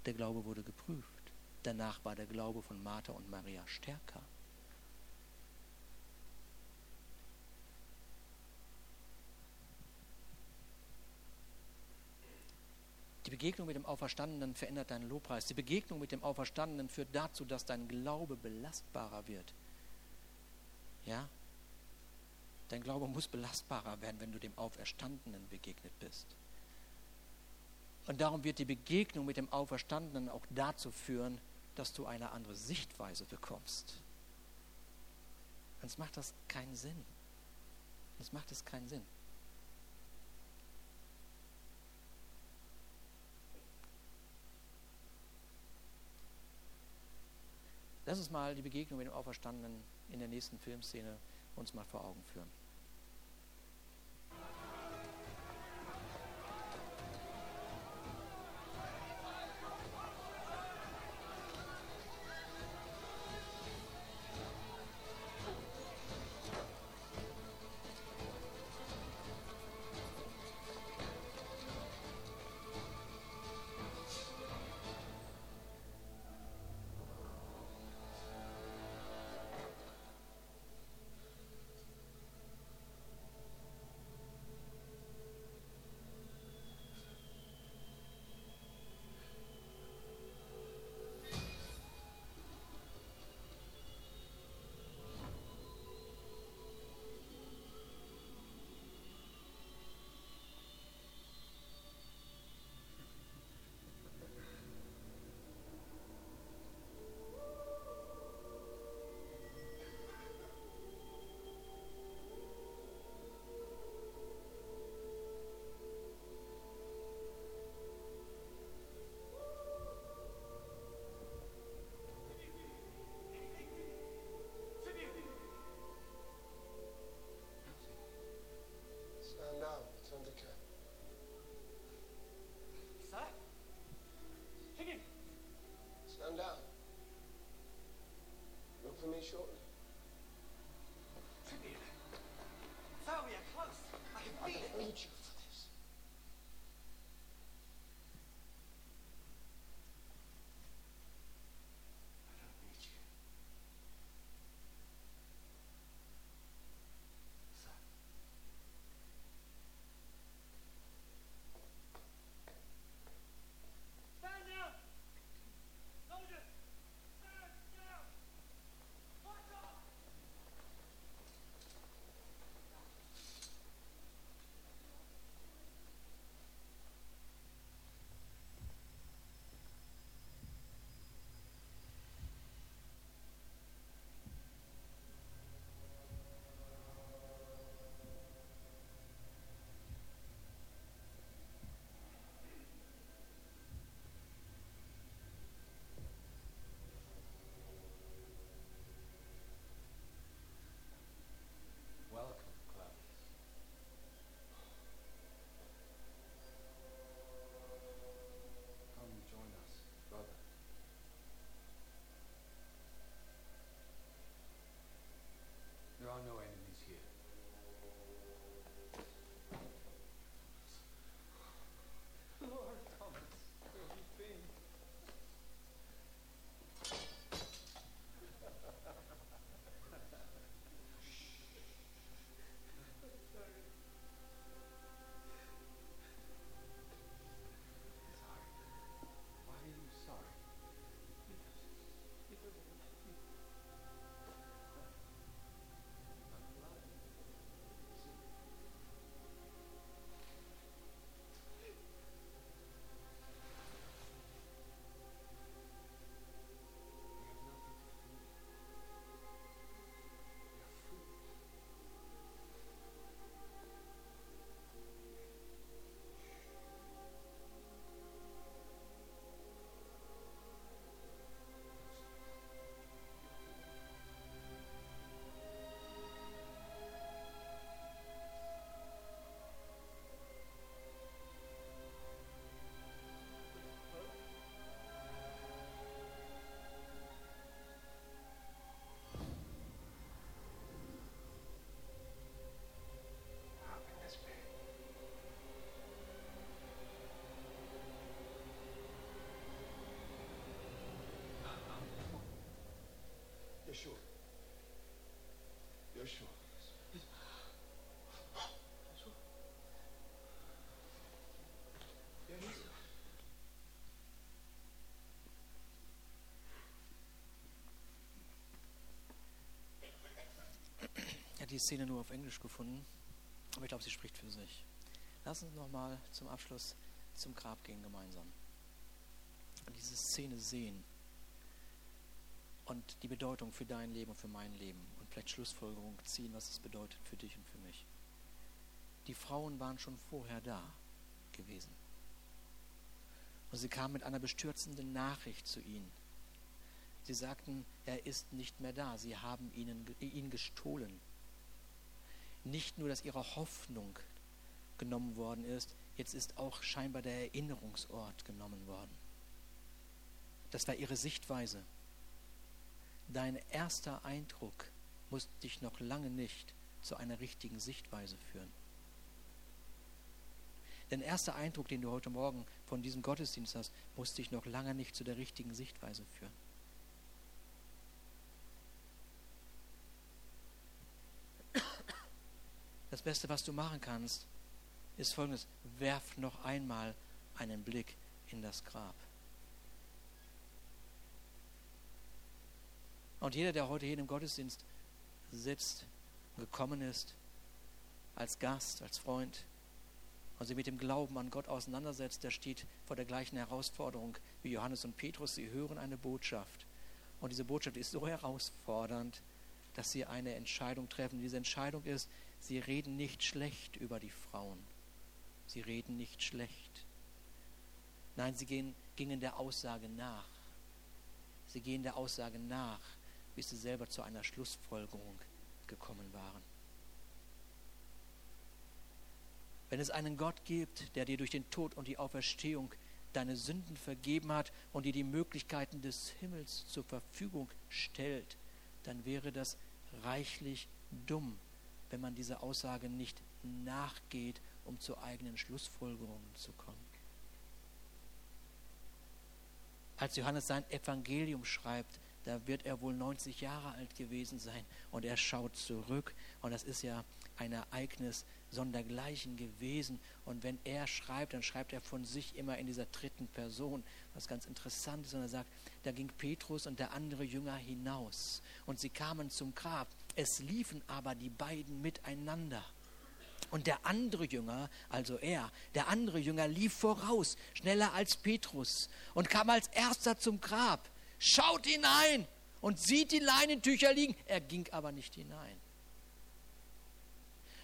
Der Glaube wurde geprüft. Danach war der Glaube von Martha und Maria stärker. Die Begegnung mit dem Auferstandenen verändert deinen Lobpreis. Die Begegnung mit dem Auferstandenen führt dazu, dass dein Glaube belastbarer wird. Ja? Dein Glaube muss belastbarer werden, wenn du dem Auferstandenen begegnet bist. Und darum wird die Begegnung mit dem Auferstandenen auch dazu führen, dass du eine andere Sichtweise bekommst. Sonst macht das keinen Sinn. Sonst macht es keinen Sinn. Lass uns mal die Begegnung mit dem Auferstandenen in der nächsten Filmszene uns mal vor Augen führen. Die Szene nur auf Englisch gefunden, aber ich glaube, sie spricht für sich. Lass uns nochmal zum Abschluss zum Grab gehen gemeinsam. Und diese Szene sehen und die Bedeutung für dein Leben und für mein Leben und vielleicht Schlussfolgerung ziehen, was es bedeutet für dich und für mich. Die Frauen waren schon vorher da gewesen. Und sie kamen mit einer bestürzenden Nachricht zu ihnen. Sie sagten, er ist nicht mehr da. Sie haben ihnen, ihn gestohlen. Nicht nur, dass ihre Hoffnung genommen worden ist, jetzt ist auch scheinbar der Erinnerungsort genommen worden. Das war ihre Sichtweise. Dein erster Eindruck muss dich noch lange nicht zu einer richtigen Sichtweise führen. Der erste Eindruck, den du heute Morgen von diesem Gottesdienst hast, muss dich noch lange nicht zu der richtigen Sichtweise führen. Das Beste, was du machen kannst, ist folgendes. Werf noch einmal einen Blick in das Grab. Und jeder, der heute hier im Gottesdienst sitzt, gekommen ist, als Gast, als Freund, und sich mit dem Glauben an Gott auseinandersetzt, der steht vor der gleichen Herausforderung wie Johannes und Petrus. Sie hören eine Botschaft. Und diese Botschaft ist so herausfordernd, dass sie eine Entscheidung treffen. Diese Entscheidung ist, sie reden nicht schlecht über die Frauen. Sie reden nicht schlecht. Nein, sie gehen, gingen der Aussage nach. Sie gehen der Aussage nach, bis sie selber zu einer Schlussfolgerung gekommen waren. Wenn es einen Gott gibt, der dir durch den Tod und die Auferstehung deine Sünden vergeben hat und dir die Möglichkeiten des Himmels zur Verfügung stellt, dann wäre das reichlich dumm, wenn man dieser Aussage nicht nachgeht, um zu eigenen Schlussfolgerungen zu kommen. Als Johannes sein Evangelium schreibt, da wird er wohl 90 Jahre alt gewesen sein und er schaut zurück und das ist ja ein Ereignis sondergleichen gewesen. Und wenn er schreibt, dann schreibt er von sich immer in dieser dritten Person, was ganz interessant ist. Und er sagt, da ging Petrus und der andere Jünger hinaus und sie kamen zum Grab, es liefen aber die beiden miteinander. Und der andere Jünger, also er, der andere Jünger lief voraus, schneller als Petrus und kam als erster zum Grab schaut hinein und sieht die Leinentücher liegen. Er ging aber nicht hinein.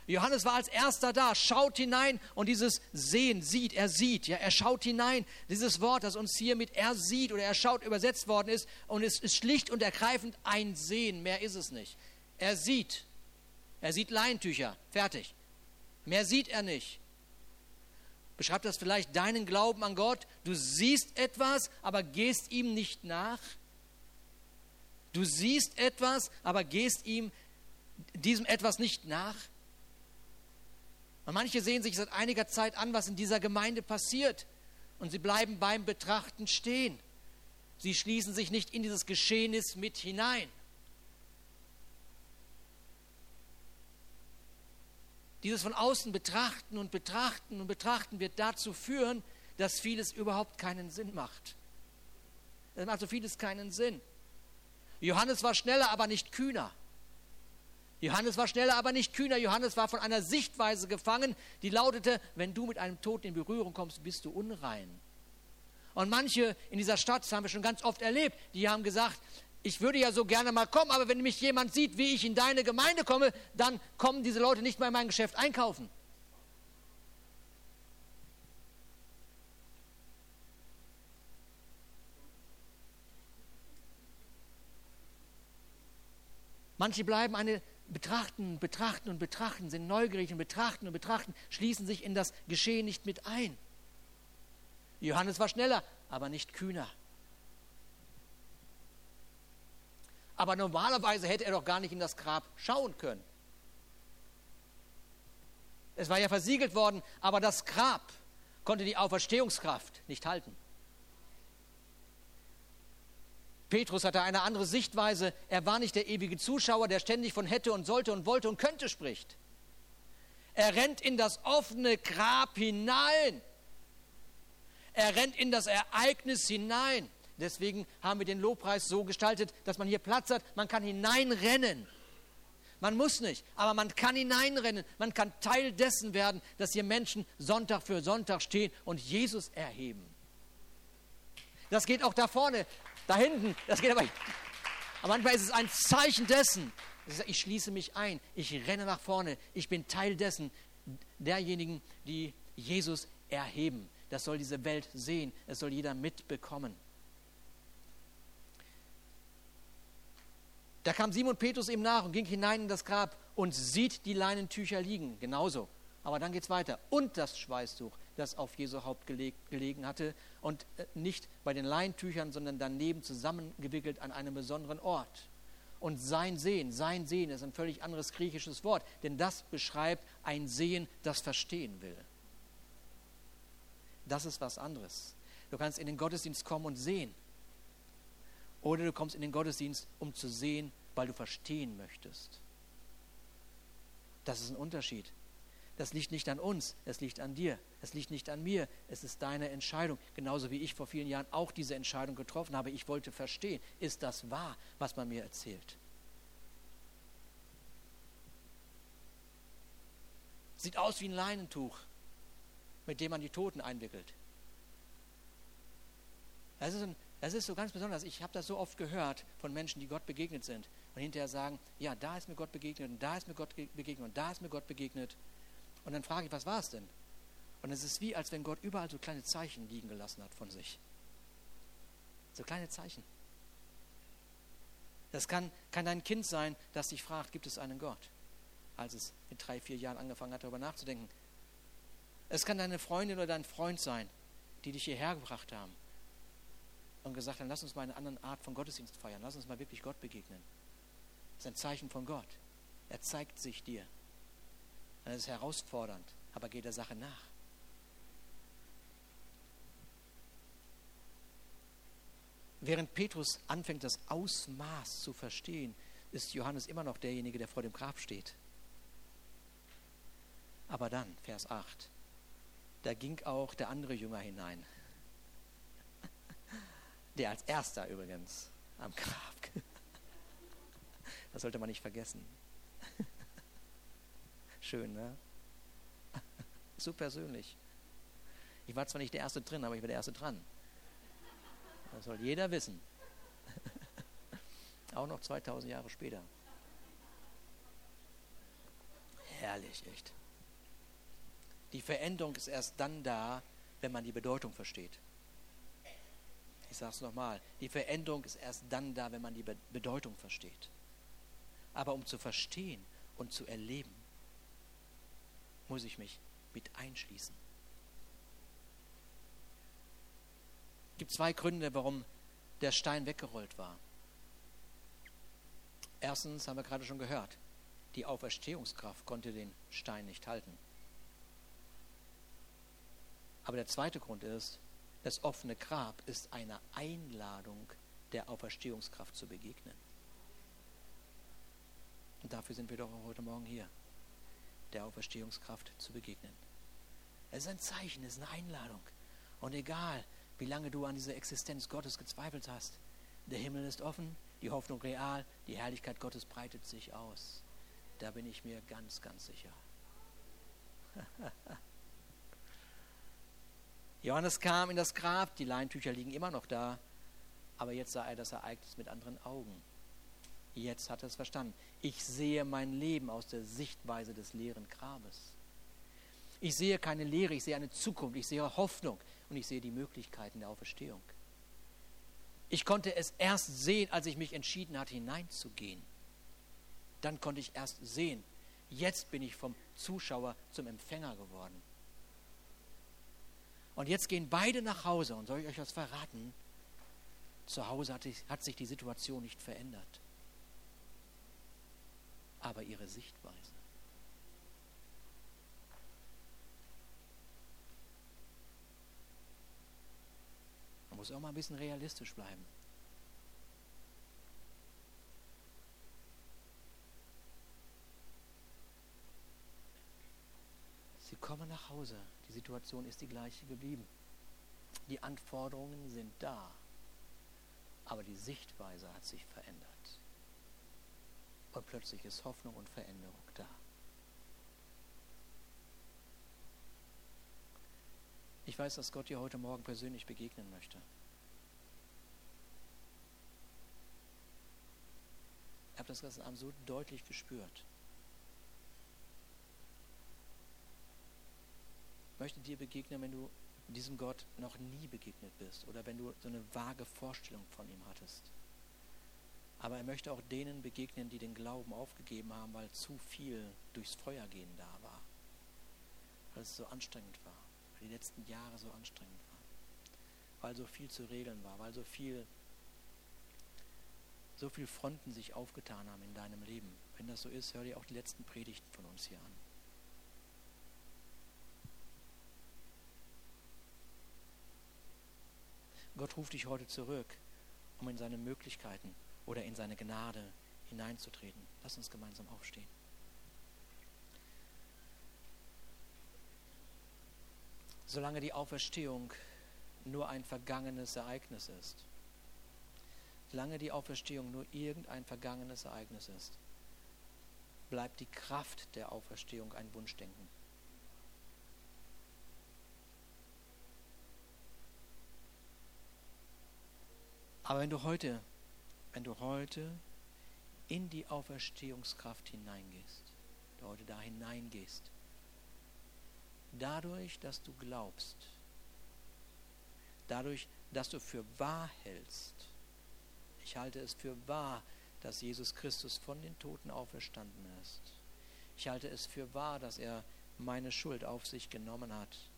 Johannes war als erster da, schaut hinein und dieses Sehen, sieht, er sieht, ja, er schaut hinein. Dieses Wort, das uns hier mit er sieht oder er schaut übersetzt worden ist und es ist schlicht und ergreifend ein Sehen, mehr ist es nicht. Er sieht, er sieht Leintücher, fertig. Mehr sieht er nicht. Beschreibt das vielleicht deinen Glauben an Gott? Du siehst etwas, aber gehst ihm nicht nach. Du siehst etwas, aber gehst ihm diesem etwas nicht nach. Und manche sehen sich seit einiger Zeit an, was in dieser Gemeinde passiert. Und sie bleiben beim Betrachten stehen. Sie schließen sich nicht in dieses Geschehnis mit hinein. Dieses von außen betrachten und betrachten und betrachten wird dazu führen, dass vieles überhaupt keinen Sinn macht. Es macht so vieles keinen Sinn. Johannes war schneller, aber nicht kühner. Johannes war schneller, aber nicht kühner. Johannes war von einer Sichtweise gefangen, die lautete, wenn du mit einem Toten in Berührung kommst, bist du unrein. Und manche in dieser Stadt, das haben wir schon ganz oft erlebt, die haben gesagt, ich würde ja so gerne mal kommen, aber wenn mich jemand sieht, wie ich in deine Gemeinde komme, dann kommen diese Leute nicht mehr in mein Geschäft einkaufen. Manche bleiben eine betrachten, betrachten und betrachten, sind neugierig und betrachten und betrachten, schließen sich in das Geschehen nicht mit ein. Johannes war schneller, aber nicht kühner. Aber normalerweise hätte er doch gar nicht in das Grab schauen können. Es war ja versiegelt worden, aber das Grab konnte die Auferstehungskraft nicht halten. Petrus hatte eine andere Sichtweise. Er war nicht der ewige Zuschauer, der ständig von hätte und sollte und wollte und könnte spricht. Er rennt in das offene Grab hinein. Er rennt in das Ereignis hinein. Deswegen haben wir den Lobpreis so gestaltet, dass man hier Platz hat. Man kann hineinrennen. Man muss nicht, aber man kann hineinrennen. Man kann Teil dessen werden, dass hier Menschen Sonntag für Sonntag stehen und Jesus erheben. Das geht auch da vorne, da hinten. Das geht aber. Aber manchmal ist es ein Zeichen dessen. Ich schließe mich ein. Ich renne nach vorne. Ich bin Teil dessen, derjenigen, die Jesus erheben. Das soll diese Welt sehen. Es soll jeder mitbekommen. Da kam Simon Petrus ihm nach und ging hinein in das Grab und sieht die Leinentücher liegen. Genauso. Aber dann geht es weiter. Und das Schweißtuch, das auf Jesu Haupt gelegen hatte. Und äh, nicht bei den Leintüchern, sondern daneben zusammengewickelt an einem besonderen Ort. Und sein Sehen, sein Sehen ist ein völlig anderes griechisches Wort, denn das beschreibt ein Sehen, das verstehen will. Das ist was anderes. Du kannst in den Gottesdienst kommen und sehen. Oder du kommst in den Gottesdienst, um zu sehen, weil du verstehen möchtest. Das ist ein Unterschied. Das liegt nicht an uns, es liegt an dir, es liegt nicht an mir, es ist deine Entscheidung. Genauso wie ich vor vielen Jahren auch diese Entscheidung getroffen habe. Ich wollte verstehen, ist das wahr, was man mir erzählt? Sieht aus wie ein Leinentuch, mit dem man die Toten einwickelt. Das ist, ein, das ist so ganz besonders. Ich habe das so oft gehört von Menschen, die Gott begegnet sind und hinterher sagen, ja, da ist mir Gott begegnet und da ist mir Gott begegnet und da ist mir Gott begegnet. Und dann frage ich, was war es denn? Und es ist wie, als wenn Gott überall so kleine Zeichen liegen gelassen hat von sich. So kleine Zeichen. Das kann, kann ein Kind sein, das sich fragt, gibt es einen Gott? Als es mit drei, vier Jahren angefangen hat, darüber nachzudenken. Es kann deine Freundin oder dein Freund sein, die dich hierher gebracht haben und gesagt haben, lass uns mal eine andere Art von Gottesdienst feiern, lass uns mal wirklich Gott begegnen. Das ist ein Zeichen von Gott. Er zeigt sich dir. Dann ist herausfordernd, aber geht der Sache nach. Während Petrus anfängt, das Ausmaß zu verstehen, ist Johannes immer noch derjenige, der vor dem Grab steht. Aber dann, Vers 8, da ging auch der andere Jünger hinein. Der als erster übrigens am Grab. [LAUGHS] Das sollte man nicht vergessen. [LAUGHS] Schön, ne? [LAUGHS] So persönlich. Ich war zwar nicht der Erste drin, aber ich war der Erste dran. Das soll jeder wissen. Auch noch 2000 Jahre später. Herrlich, echt. Die Veränderung ist erst dann da, wenn man die Bedeutung versteht. Ich sage es nochmal, die Veränderung ist erst dann da, wenn man die Bedeutung versteht. Aber um zu verstehen und zu erleben, muss ich mich mit einschließen. Es gibt zwei Gründe, warum der Stein weggerollt war. Erstens haben wir gerade schon gehört, die Auferstehungskraft konnte den Stein nicht halten. Aber der zweite Grund ist, das offene Grab ist eine Einladung, der Auferstehungskraft zu begegnen. Und dafür sind wir doch heute Morgen hier der Auferstehungskraft zu begegnen. Es ist ein Zeichen, es ist eine Einladung. Und egal, wie lange du an dieser Existenz Gottes gezweifelt hast, der Himmel ist offen, die Hoffnung real, die Herrlichkeit Gottes breitet sich aus. Da bin ich mir ganz, ganz sicher. [LAUGHS] Johannes kam in das Grab, die Leintücher liegen immer noch da, aber jetzt sah er das Ereignis mit anderen Augen. Jetzt hat er es verstanden. Ich sehe mein Leben aus der Sichtweise des leeren Grabes. Ich sehe keine Lehre, ich sehe eine Zukunft, ich sehe Hoffnung und ich sehe die Möglichkeiten der Auferstehung. Ich konnte es erst sehen, als ich mich entschieden hatte, hineinzugehen. Dann konnte ich erst sehen. Jetzt bin ich vom Zuschauer zum Empfänger geworden. Und jetzt gehen beide nach Hause. Und soll ich euch was verraten? Zu Hause hat sich die Situation nicht verändert aber ihre Sichtweise. Man muss auch mal ein bisschen realistisch bleiben. Komme nach Hause. Die Situation ist die gleiche geblieben. Die Anforderungen sind da, aber die Sichtweise hat sich verändert. Und plötzlich ist Hoffnung und Veränderung da. Ich weiß, dass Gott dir heute Morgen persönlich begegnen möchte. Ich habe das gestern Abend so deutlich gespürt. Möchte dir begegnen, wenn du diesem Gott noch nie begegnet bist oder wenn du so eine vage Vorstellung von ihm hattest. Aber er möchte auch denen begegnen, die den Glauben aufgegeben haben, weil zu viel durchs Feuer gehen da war. Weil es so anstrengend war, weil die letzten Jahre so anstrengend waren. Weil so viel zu regeln war, weil so viel, so viel Fronten sich aufgetan haben in deinem Leben. Wenn das so ist, hör dir auch die letzten Predigten von uns hier an. Gott ruft dich heute zurück, um in seine Möglichkeiten oder in seine Gnade hineinzutreten. Lass uns gemeinsam aufstehen. Solange die Auferstehung nur ein vergangenes Ereignis ist, solange die Auferstehung nur irgendein vergangenes Ereignis ist, bleibt die Kraft der Auferstehung ein Wunschdenken. Aber wenn du heute wenn du heute in die Auferstehungskraft hineingehst, du heute da hineingehst, dadurch, dass du glaubst, dadurch, dass du für wahr hältst, ich halte es für wahr, dass Jesus Christus von den Toten auferstanden ist. Ich halte es für wahr, dass er meine Schuld auf sich genommen hat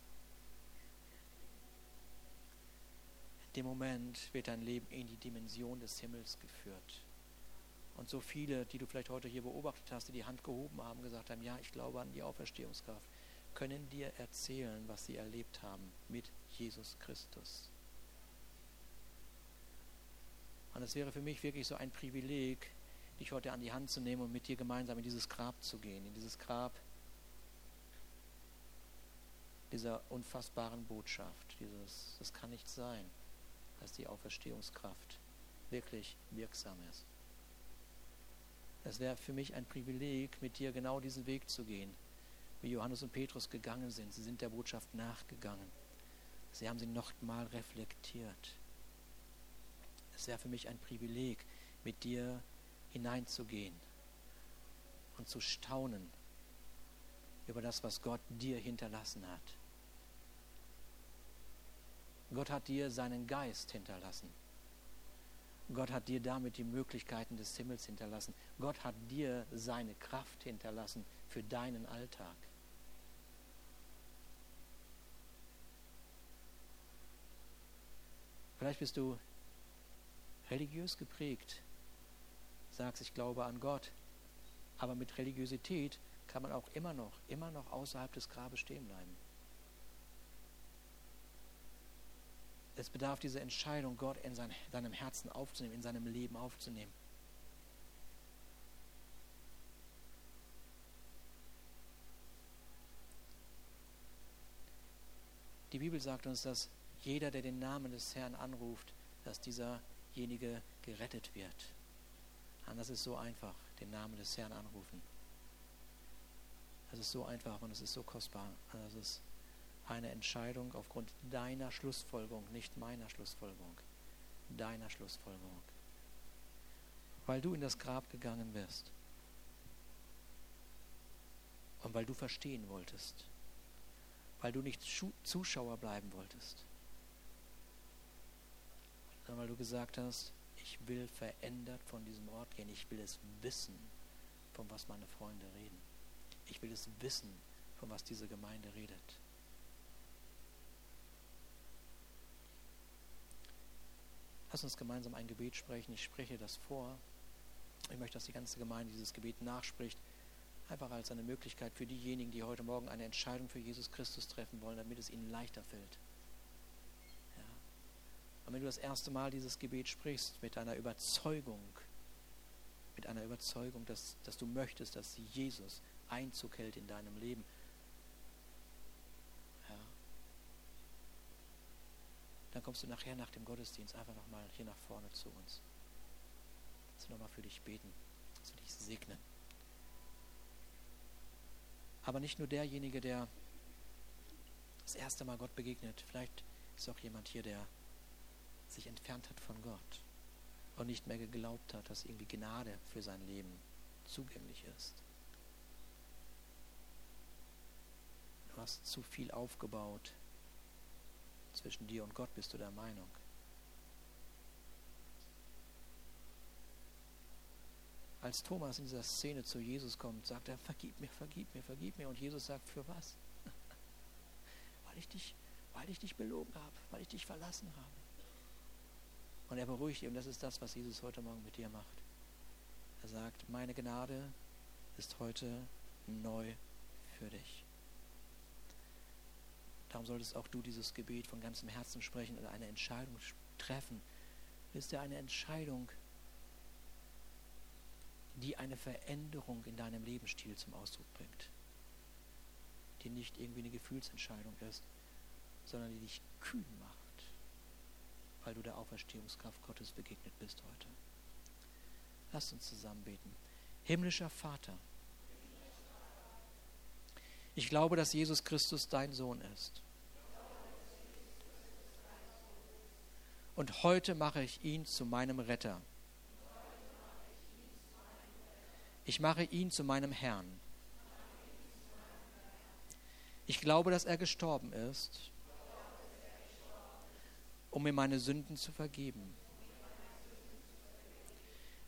dem Moment wird dein Leben in die Dimension des Himmels geführt. Und so viele, die du vielleicht heute hier beobachtet hast, die die Hand gehoben haben, gesagt haben, ja, ich glaube an die Auferstehungskraft, können dir erzählen, was sie erlebt haben mit Jesus Christus. Und es wäre für mich wirklich so ein Privileg, dich heute an die Hand zu nehmen und mit dir gemeinsam in dieses Grab zu gehen, in dieses Grab dieser unfassbaren Botschaft, dieses, das kann nicht sein dass die Auferstehungskraft wirklich wirksam ist. Es wäre für mich ein Privileg, mit dir genau diesen Weg zu gehen, wie Johannes und Petrus gegangen sind. Sie sind der Botschaft nachgegangen. Sie haben sie nochmal reflektiert. Es wäre für mich ein Privileg, mit dir hineinzugehen und zu staunen über das, was Gott dir hinterlassen hat. Gott hat dir seinen Geist hinterlassen. Gott hat dir damit die Möglichkeiten des Himmels hinterlassen. Gott hat dir seine Kraft hinterlassen für deinen Alltag. Vielleicht bist du religiös geprägt, sagst, ich glaube an Gott, aber mit Religiosität kann man auch immer noch, immer noch außerhalb des Grabes stehen bleiben. Es bedarf dieser Entscheidung, Gott in sein, seinem Herzen aufzunehmen, in seinem Leben aufzunehmen. Die Bibel sagt uns, dass jeder, der den Namen des Herrn anruft, dass dieserjenige gerettet wird. Und das ist so einfach, den Namen des Herrn anrufen. Das ist so einfach und es ist so kostbar. Das ist eine Entscheidung aufgrund deiner Schlussfolgerung, nicht meiner Schlussfolgerung, deiner Schlussfolgerung. Weil du in das Grab gegangen bist und weil du verstehen wolltest, weil du nicht Zuschauer bleiben wolltest, sondern weil du gesagt hast, ich will verändert von diesem Ort gehen, ich will es wissen, von was meine Freunde reden. Ich will es wissen, von was diese Gemeinde redet. Lass uns gemeinsam ein Gebet sprechen. Ich spreche das vor. Ich möchte, dass die ganze Gemeinde dieses Gebet nachspricht. Einfach als eine Möglichkeit für diejenigen, die heute Morgen eine Entscheidung für Jesus Christus treffen wollen, damit es ihnen leichter fällt. Ja. Und wenn du das erste Mal dieses Gebet sprichst, mit einer Überzeugung, mit einer Überzeugung, dass, dass du möchtest, dass Jesus Einzug hält in deinem Leben, Dann kommst du nachher nach dem Gottesdienst einfach nochmal hier nach vorne zu uns. Dass wir nochmal für dich beten, dass wir dich segnen. Aber nicht nur derjenige, der das erste Mal Gott begegnet. Vielleicht ist auch jemand hier, der sich entfernt hat von Gott und nicht mehr geglaubt hat, dass irgendwie Gnade für sein Leben zugänglich ist. Du hast zu viel aufgebaut. Zwischen dir und Gott bist du der Meinung. Als Thomas in dieser Szene zu Jesus kommt, sagt er, vergib mir, vergib mir, vergib mir. Und Jesus sagt, für was? [LAUGHS] weil, ich dich, weil ich dich belogen habe, weil ich dich verlassen habe. Und er beruhigt ihn. Das ist das, was Jesus heute Morgen mit dir macht. Er sagt, meine Gnade ist heute neu für dich. Darum solltest auch du dieses Gebet von ganzem Herzen sprechen und eine Entscheidung treffen. Ist ja eine Entscheidung, die eine Veränderung in deinem Lebensstil zum Ausdruck bringt. Die nicht irgendwie eine Gefühlsentscheidung ist, sondern die dich kühn macht weil du der Auferstehungskraft Gottes begegnet bist heute. Lass uns zusammen beten. Himmlischer Vater, ich glaube, dass Jesus Christus dein Sohn ist. Und heute mache ich ihn zu meinem Retter. Ich mache ihn zu meinem Herrn. Ich glaube, dass er gestorben ist um mir meine Sünden zu vergeben.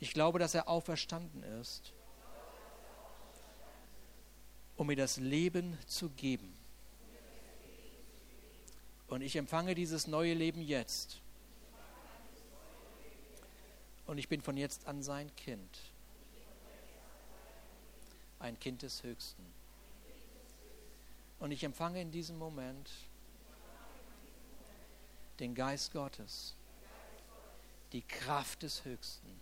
Ich glaube, dass er auferstanden ist, um mir das Leben zu geben. Und ich empfange dieses neue Leben jetzt. Und ich bin von jetzt an sein Kind. Ein Kind des Höchsten. Und ich empfange in diesem Moment den Geist Gottes, die Kraft des Höchsten,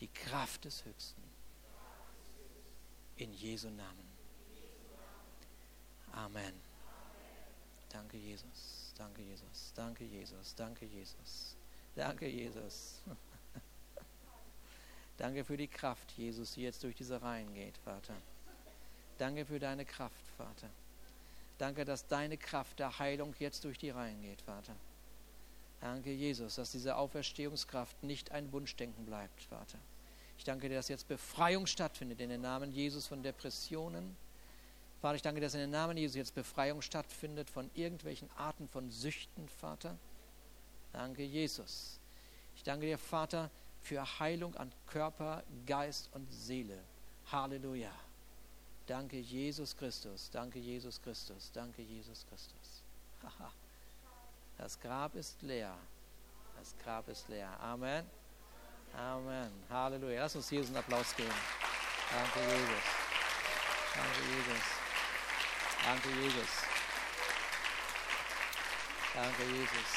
die Kraft des Höchsten. In Jesu Namen. Amen. Danke, Jesus. Danke, Jesus. Danke, Jesus. Danke, Jesus. Danke, Jesus. [LAUGHS] Danke für die Kraft, Jesus, die jetzt durch diese Reihen geht, Vater. Danke für deine Kraft, Vater. Danke, dass deine Kraft der Heilung jetzt durch die Reihen geht, Vater. Danke, Jesus, dass diese Auferstehungskraft nicht ein Wunschdenken bleibt, Vater. Ich danke dir, dass jetzt Befreiung stattfindet in den Namen Jesus von Depressionen. Vater, ich danke dir, dass in den Namen Jesus jetzt Befreiung stattfindet von irgendwelchen Arten von Süchten, Vater. Danke, Jesus. Ich danke dir, Vater, für Heilung an Körper, Geist und Seele. Halleluja. Danke, Jesus Christus. Danke, Jesus Christus. Danke, Jesus Christus. [LAUGHS] Das Grab ist leer. Das Grab ist leer. Amen. Amen. Halleluja. Lass uns Jesus einen Applaus geben. Danke, Jesus. Danke, Jesus. Danke, Jesus. Danke, Jesus.